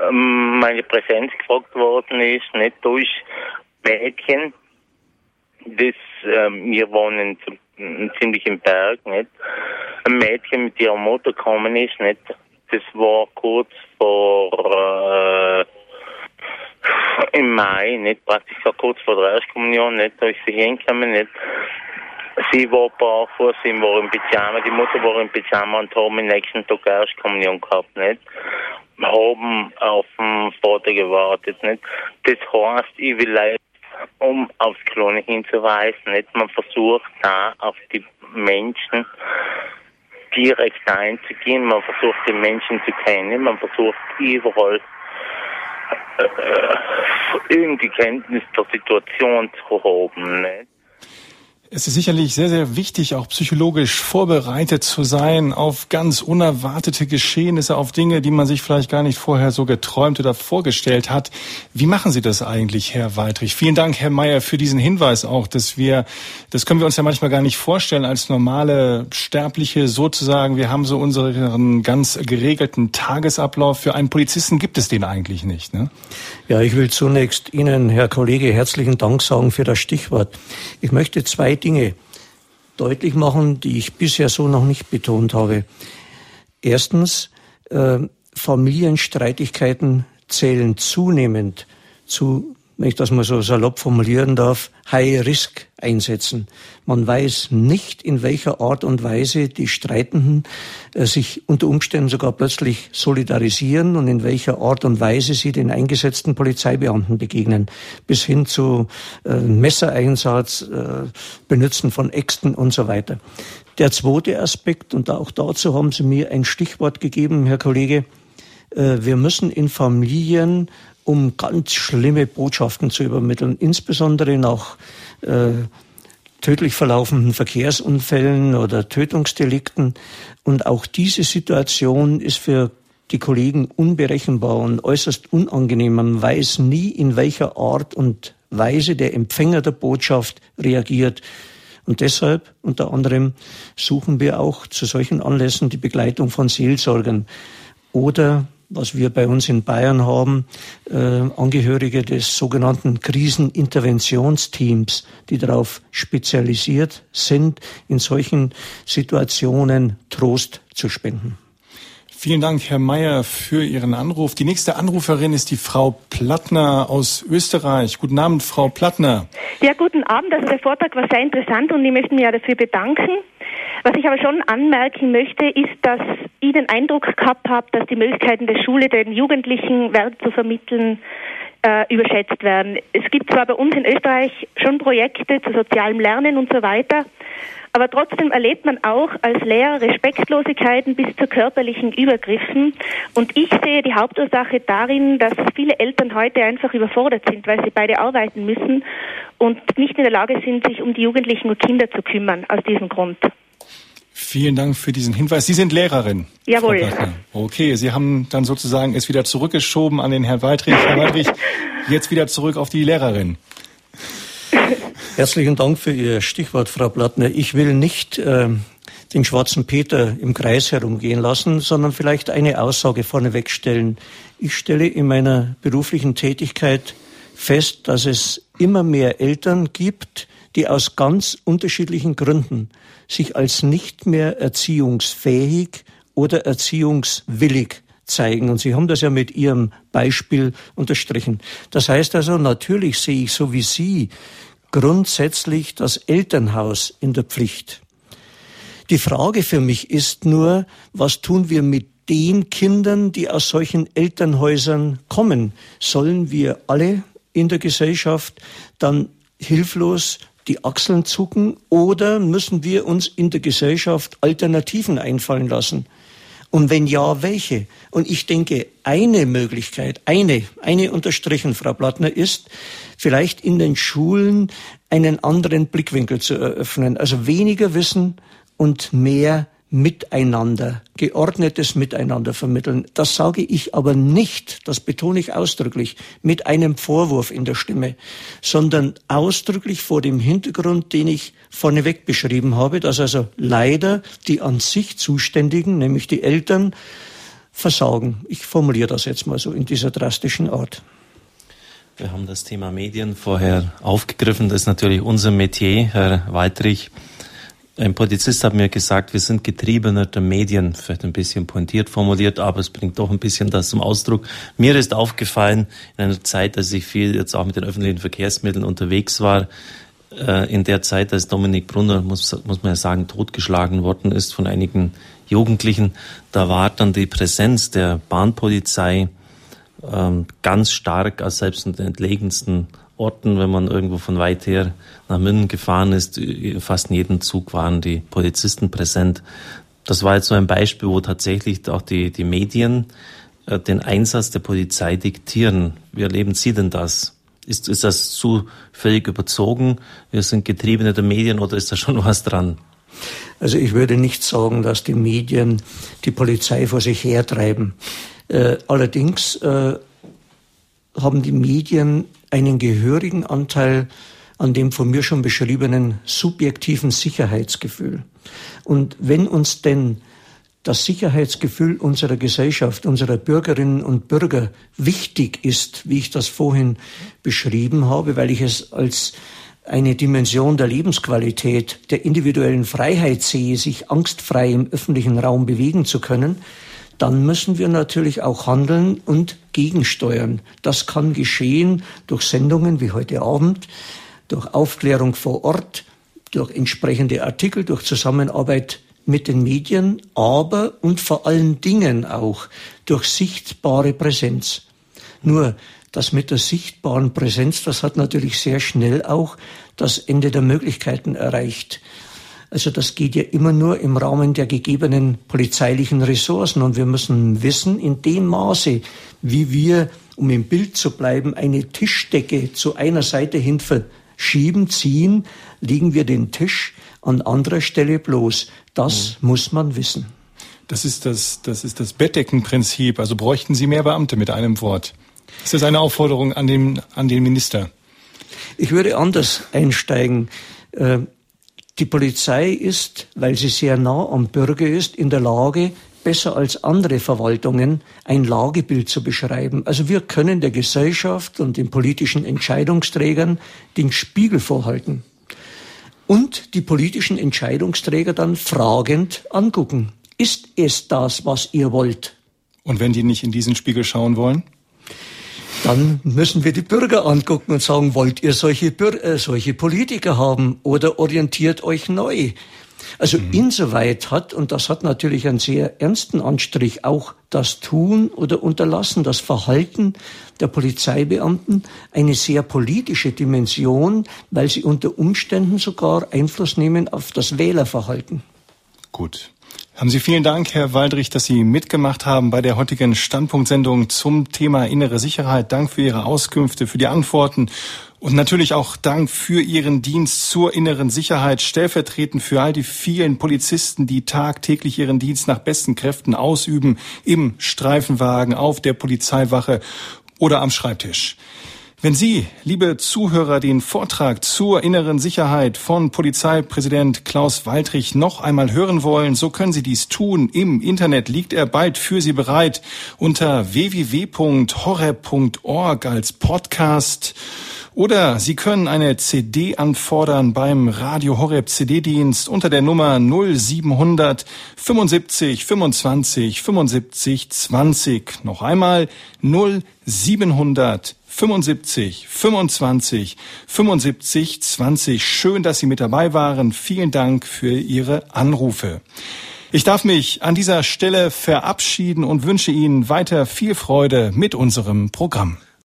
ähm, meine Präsenz gefragt worden ist, nicht durch Mädchen, das ähm, wir wohnen ziemlich im Berg, nicht? Ein Mädchen mit ihrer Mutter gekommen ist, nicht? Das war kurz vor äh, im Mai, nicht praktisch so kurz vor der Erstkommunion, nicht, da ist sie hingekommen, nicht. Sie war barfuß, sie war im Pyjama, die Mutter war im Pyjama und haben am nächsten Tag Erstkommunion gehabt, nicht. Haben auf den Vater gewartet, nicht. Das heißt, ich will leider, um aufs Klone hinzuweisen, nicht. Man versucht da auf die Menschen direkt einzugehen, man versucht die Menschen zu kennen, man versucht überall irgendwie Kenntnis der Situation zu haben. Nicht? Es ist sicherlich sehr, sehr wichtig, auch psychologisch vorbereitet zu sein auf ganz unerwartete Geschehnisse, auf Dinge, die man sich vielleicht gar nicht vorher so geträumt oder vorgestellt hat. Wie machen Sie das eigentlich, Herr Weidrich? Vielen Dank, Herr Mayer, für diesen Hinweis auch, dass wir, das können wir uns ja manchmal gar nicht vorstellen als normale Sterbliche sozusagen. Wir haben so unseren ganz geregelten Tagesablauf. Für einen Polizisten gibt es den eigentlich nicht, ne? Ja, ich will zunächst Ihnen, Herr Kollege, herzlichen Dank sagen für das Stichwort. Ich möchte zwei Dinge deutlich machen, die ich bisher so noch nicht betont habe. Erstens, äh, Familienstreitigkeiten zählen zunehmend zu wenn ich das mal so salopp formulieren darf, High Risk einsetzen. Man weiß nicht, in welcher Art und Weise die Streitenden äh, sich unter Umständen sogar plötzlich solidarisieren und in welcher Art und Weise sie den eingesetzten Polizeibeamten begegnen, bis hin zu äh, Messereinsatz, äh, Benutzen von Äxten und so weiter. Der zweite Aspekt, und auch dazu haben Sie mir ein Stichwort gegeben, Herr Kollege, äh, wir müssen in Familien um ganz schlimme Botschaften zu übermitteln, insbesondere nach äh, tödlich verlaufenden Verkehrsunfällen oder Tötungsdelikten. Und auch diese Situation ist für die Kollegen unberechenbar und äußerst unangenehm. Man weiß nie, in welcher Art und Weise der Empfänger der Botschaft reagiert. Und deshalb unter anderem suchen wir auch zu solchen Anlässen die Begleitung von Seelsorgern oder was wir bei uns in Bayern haben, äh, Angehörige des sogenannten Kriseninterventionsteams, die darauf spezialisiert sind, in solchen Situationen Trost zu spenden. Vielen Dank, Herr Mayer, für Ihren Anruf. Die nächste Anruferin ist die Frau Plattner aus Österreich. Guten Abend, Frau Plattner. Ja, guten Abend. Also der Vortrag war sehr interessant und ich möchte mich ja dafür bedanken. Was ich aber schon anmerken möchte, ist, dass ich den Eindruck gehabt habe, dass die Möglichkeiten der Schule, den Jugendlichen Wert zu vermitteln, äh, überschätzt werden. Es gibt zwar bei uns in Österreich schon Projekte zu sozialem Lernen und so weiter, aber trotzdem erlebt man auch als Lehrer Respektlosigkeiten bis zu körperlichen Übergriffen. Und ich sehe die Hauptursache darin, dass viele Eltern heute einfach überfordert sind, weil sie beide arbeiten müssen und nicht in der Lage sind, sich um die Jugendlichen und Kinder zu kümmern, aus diesem Grund. Vielen Dank für diesen Hinweis. Sie sind Lehrerin. Jawohl. Okay, Sie haben dann sozusagen es wieder zurückgeschoben an den Herrn Weidrich. Herr Weidrich, jetzt wieder zurück auf die Lehrerin. *laughs* Herzlichen Dank für Ihr Stichwort, Frau Plattner. Ich will nicht äh, den schwarzen Peter im Kreis herumgehen lassen, sondern vielleicht eine Aussage vorneweg stellen. Ich stelle in meiner beruflichen Tätigkeit fest, dass es immer mehr Eltern gibt, die aus ganz unterschiedlichen Gründen sich als nicht mehr erziehungsfähig oder erziehungswillig zeigen. Und Sie haben das ja mit Ihrem Beispiel unterstrichen. Das heißt also, natürlich sehe ich so wie Sie grundsätzlich das Elternhaus in der Pflicht. Die Frage für mich ist nur, was tun wir mit den Kindern, die aus solchen Elternhäusern kommen? Sollen wir alle in der Gesellschaft dann hilflos die Achseln zucken oder müssen wir uns in der Gesellschaft Alternativen einfallen lassen? Und wenn ja, welche? Und ich denke, eine Möglichkeit, eine, eine unterstrichen, Frau Plattner, ist, vielleicht in den Schulen einen anderen Blickwinkel zu eröffnen. Also weniger Wissen und mehr Miteinander, geordnetes Miteinander vermitteln. Das sage ich aber nicht, das betone ich ausdrücklich, mit einem Vorwurf in der Stimme, sondern ausdrücklich vor dem Hintergrund, den ich vorneweg beschrieben habe, dass also leider die an sich Zuständigen, nämlich die Eltern, versagen. Ich formuliere das jetzt mal so in dieser drastischen Art. Wir haben das Thema Medien vorher aufgegriffen. Das ist natürlich unser Metier, Herr Weidrich. Ein Polizist hat mir gesagt, wir sind Getriebener der Medien, vielleicht ein bisschen pointiert formuliert, aber es bringt doch ein bisschen das zum Ausdruck. Mir ist aufgefallen, in einer Zeit, als ich viel jetzt auch mit den öffentlichen Verkehrsmitteln unterwegs war, äh, in der Zeit, als Dominik Brunner, muss, muss man ja sagen, totgeschlagen worden ist von einigen Jugendlichen, da war dann die Präsenz der Bahnpolizei ähm, ganz stark als selbst in den entlegensten Orten, wenn man irgendwo von weit her nach München gefahren ist, fast in jedem Zug waren die Polizisten präsent. Das war jetzt so ein Beispiel, wo tatsächlich auch die, die Medien äh, den Einsatz der Polizei diktieren. Wie erleben Sie denn das? Ist, ist das zu völlig überzogen? Wir sind Getriebene der Medien oder ist da schon *laughs* was dran? Also ich würde nicht sagen, dass die Medien die Polizei vor sich hertreiben. Äh, allerdings äh, haben die Medien einen gehörigen Anteil an dem von mir schon beschriebenen subjektiven Sicherheitsgefühl. Und wenn uns denn das Sicherheitsgefühl unserer Gesellschaft, unserer Bürgerinnen und Bürger wichtig ist, wie ich das vorhin beschrieben habe, weil ich es als eine Dimension der Lebensqualität, der individuellen Freiheit sehe, sich angstfrei im öffentlichen Raum bewegen zu können, dann müssen wir natürlich auch handeln und gegensteuern. Das kann geschehen durch Sendungen wie heute Abend, durch Aufklärung vor Ort, durch entsprechende Artikel, durch Zusammenarbeit mit den Medien, aber und vor allen Dingen auch durch sichtbare Präsenz. Nur das mit der sichtbaren Präsenz, das hat natürlich sehr schnell auch das Ende der Möglichkeiten erreicht. Also das geht ja immer nur im Rahmen der gegebenen polizeilichen Ressourcen. Und wir müssen wissen, in dem Maße, wie wir, um im Bild zu bleiben, eine Tischdecke zu einer Seite hin verschieben, ziehen, legen wir den Tisch an anderer Stelle bloß. Das mhm. muss man wissen. Das ist das, das ist das Bettdeckenprinzip. Also bräuchten Sie mehr Beamte mit einem Wort. Ist das eine Aufforderung an den, an den Minister? Ich würde anders einsteigen. Die Polizei ist, weil sie sehr nah am Bürger ist, in der Lage, besser als andere Verwaltungen ein Lagebild zu beschreiben. Also wir können der Gesellschaft und den politischen Entscheidungsträgern den Spiegel vorhalten und die politischen Entscheidungsträger dann fragend angucken. Ist es das, was ihr wollt? Und wenn die nicht in diesen Spiegel schauen wollen? Dann müssen wir die Bürger angucken und sagen, wollt ihr solche, Bür äh, solche Politiker haben oder orientiert euch neu? Also mhm. insoweit hat, und das hat natürlich einen sehr ernsten Anstrich, auch das Tun oder Unterlassen, das Verhalten der Polizeibeamten eine sehr politische Dimension, weil sie unter Umständen sogar Einfluss nehmen auf das Wählerverhalten. Gut. Haben Sie vielen Dank, Herr Waldrich, dass Sie mitgemacht haben bei der heutigen Standpunktsendung zum Thema innere Sicherheit. Dank für Ihre Auskünfte, für die Antworten und natürlich auch Dank für Ihren Dienst zur inneren Sicherheit, stellvertretend für all die vielen Polizisten, die tagtäglich ihren Dienst nach besten Kräften ausüben, im Streifenwagen, auf der Polizeiwache oder am Schreibtisch. Wenn Sie, liebe Zuhörer, den Vortrag zur inneren Sicherheit von Polizeipräsident Klaus Waldrich noch einmal hören wollen, so können Sie dies tun. Im Internet liegt er bald für Sie bereit unter www.horror.org als Podcast. Oder Sie können eine CD anfordern beim Radio Horeb CD-Dienst unter der Nummer 0700 75 25 75 20. Noch einmal 0700 75 25 75 20. Schön, dass Sie mit dabei waren. Vielen Dank für Ihre Anrufe. Ich darf mich an dieser Stelle verabschieden und wünsche Ihnen weiter viel Freude mit unserem Programm.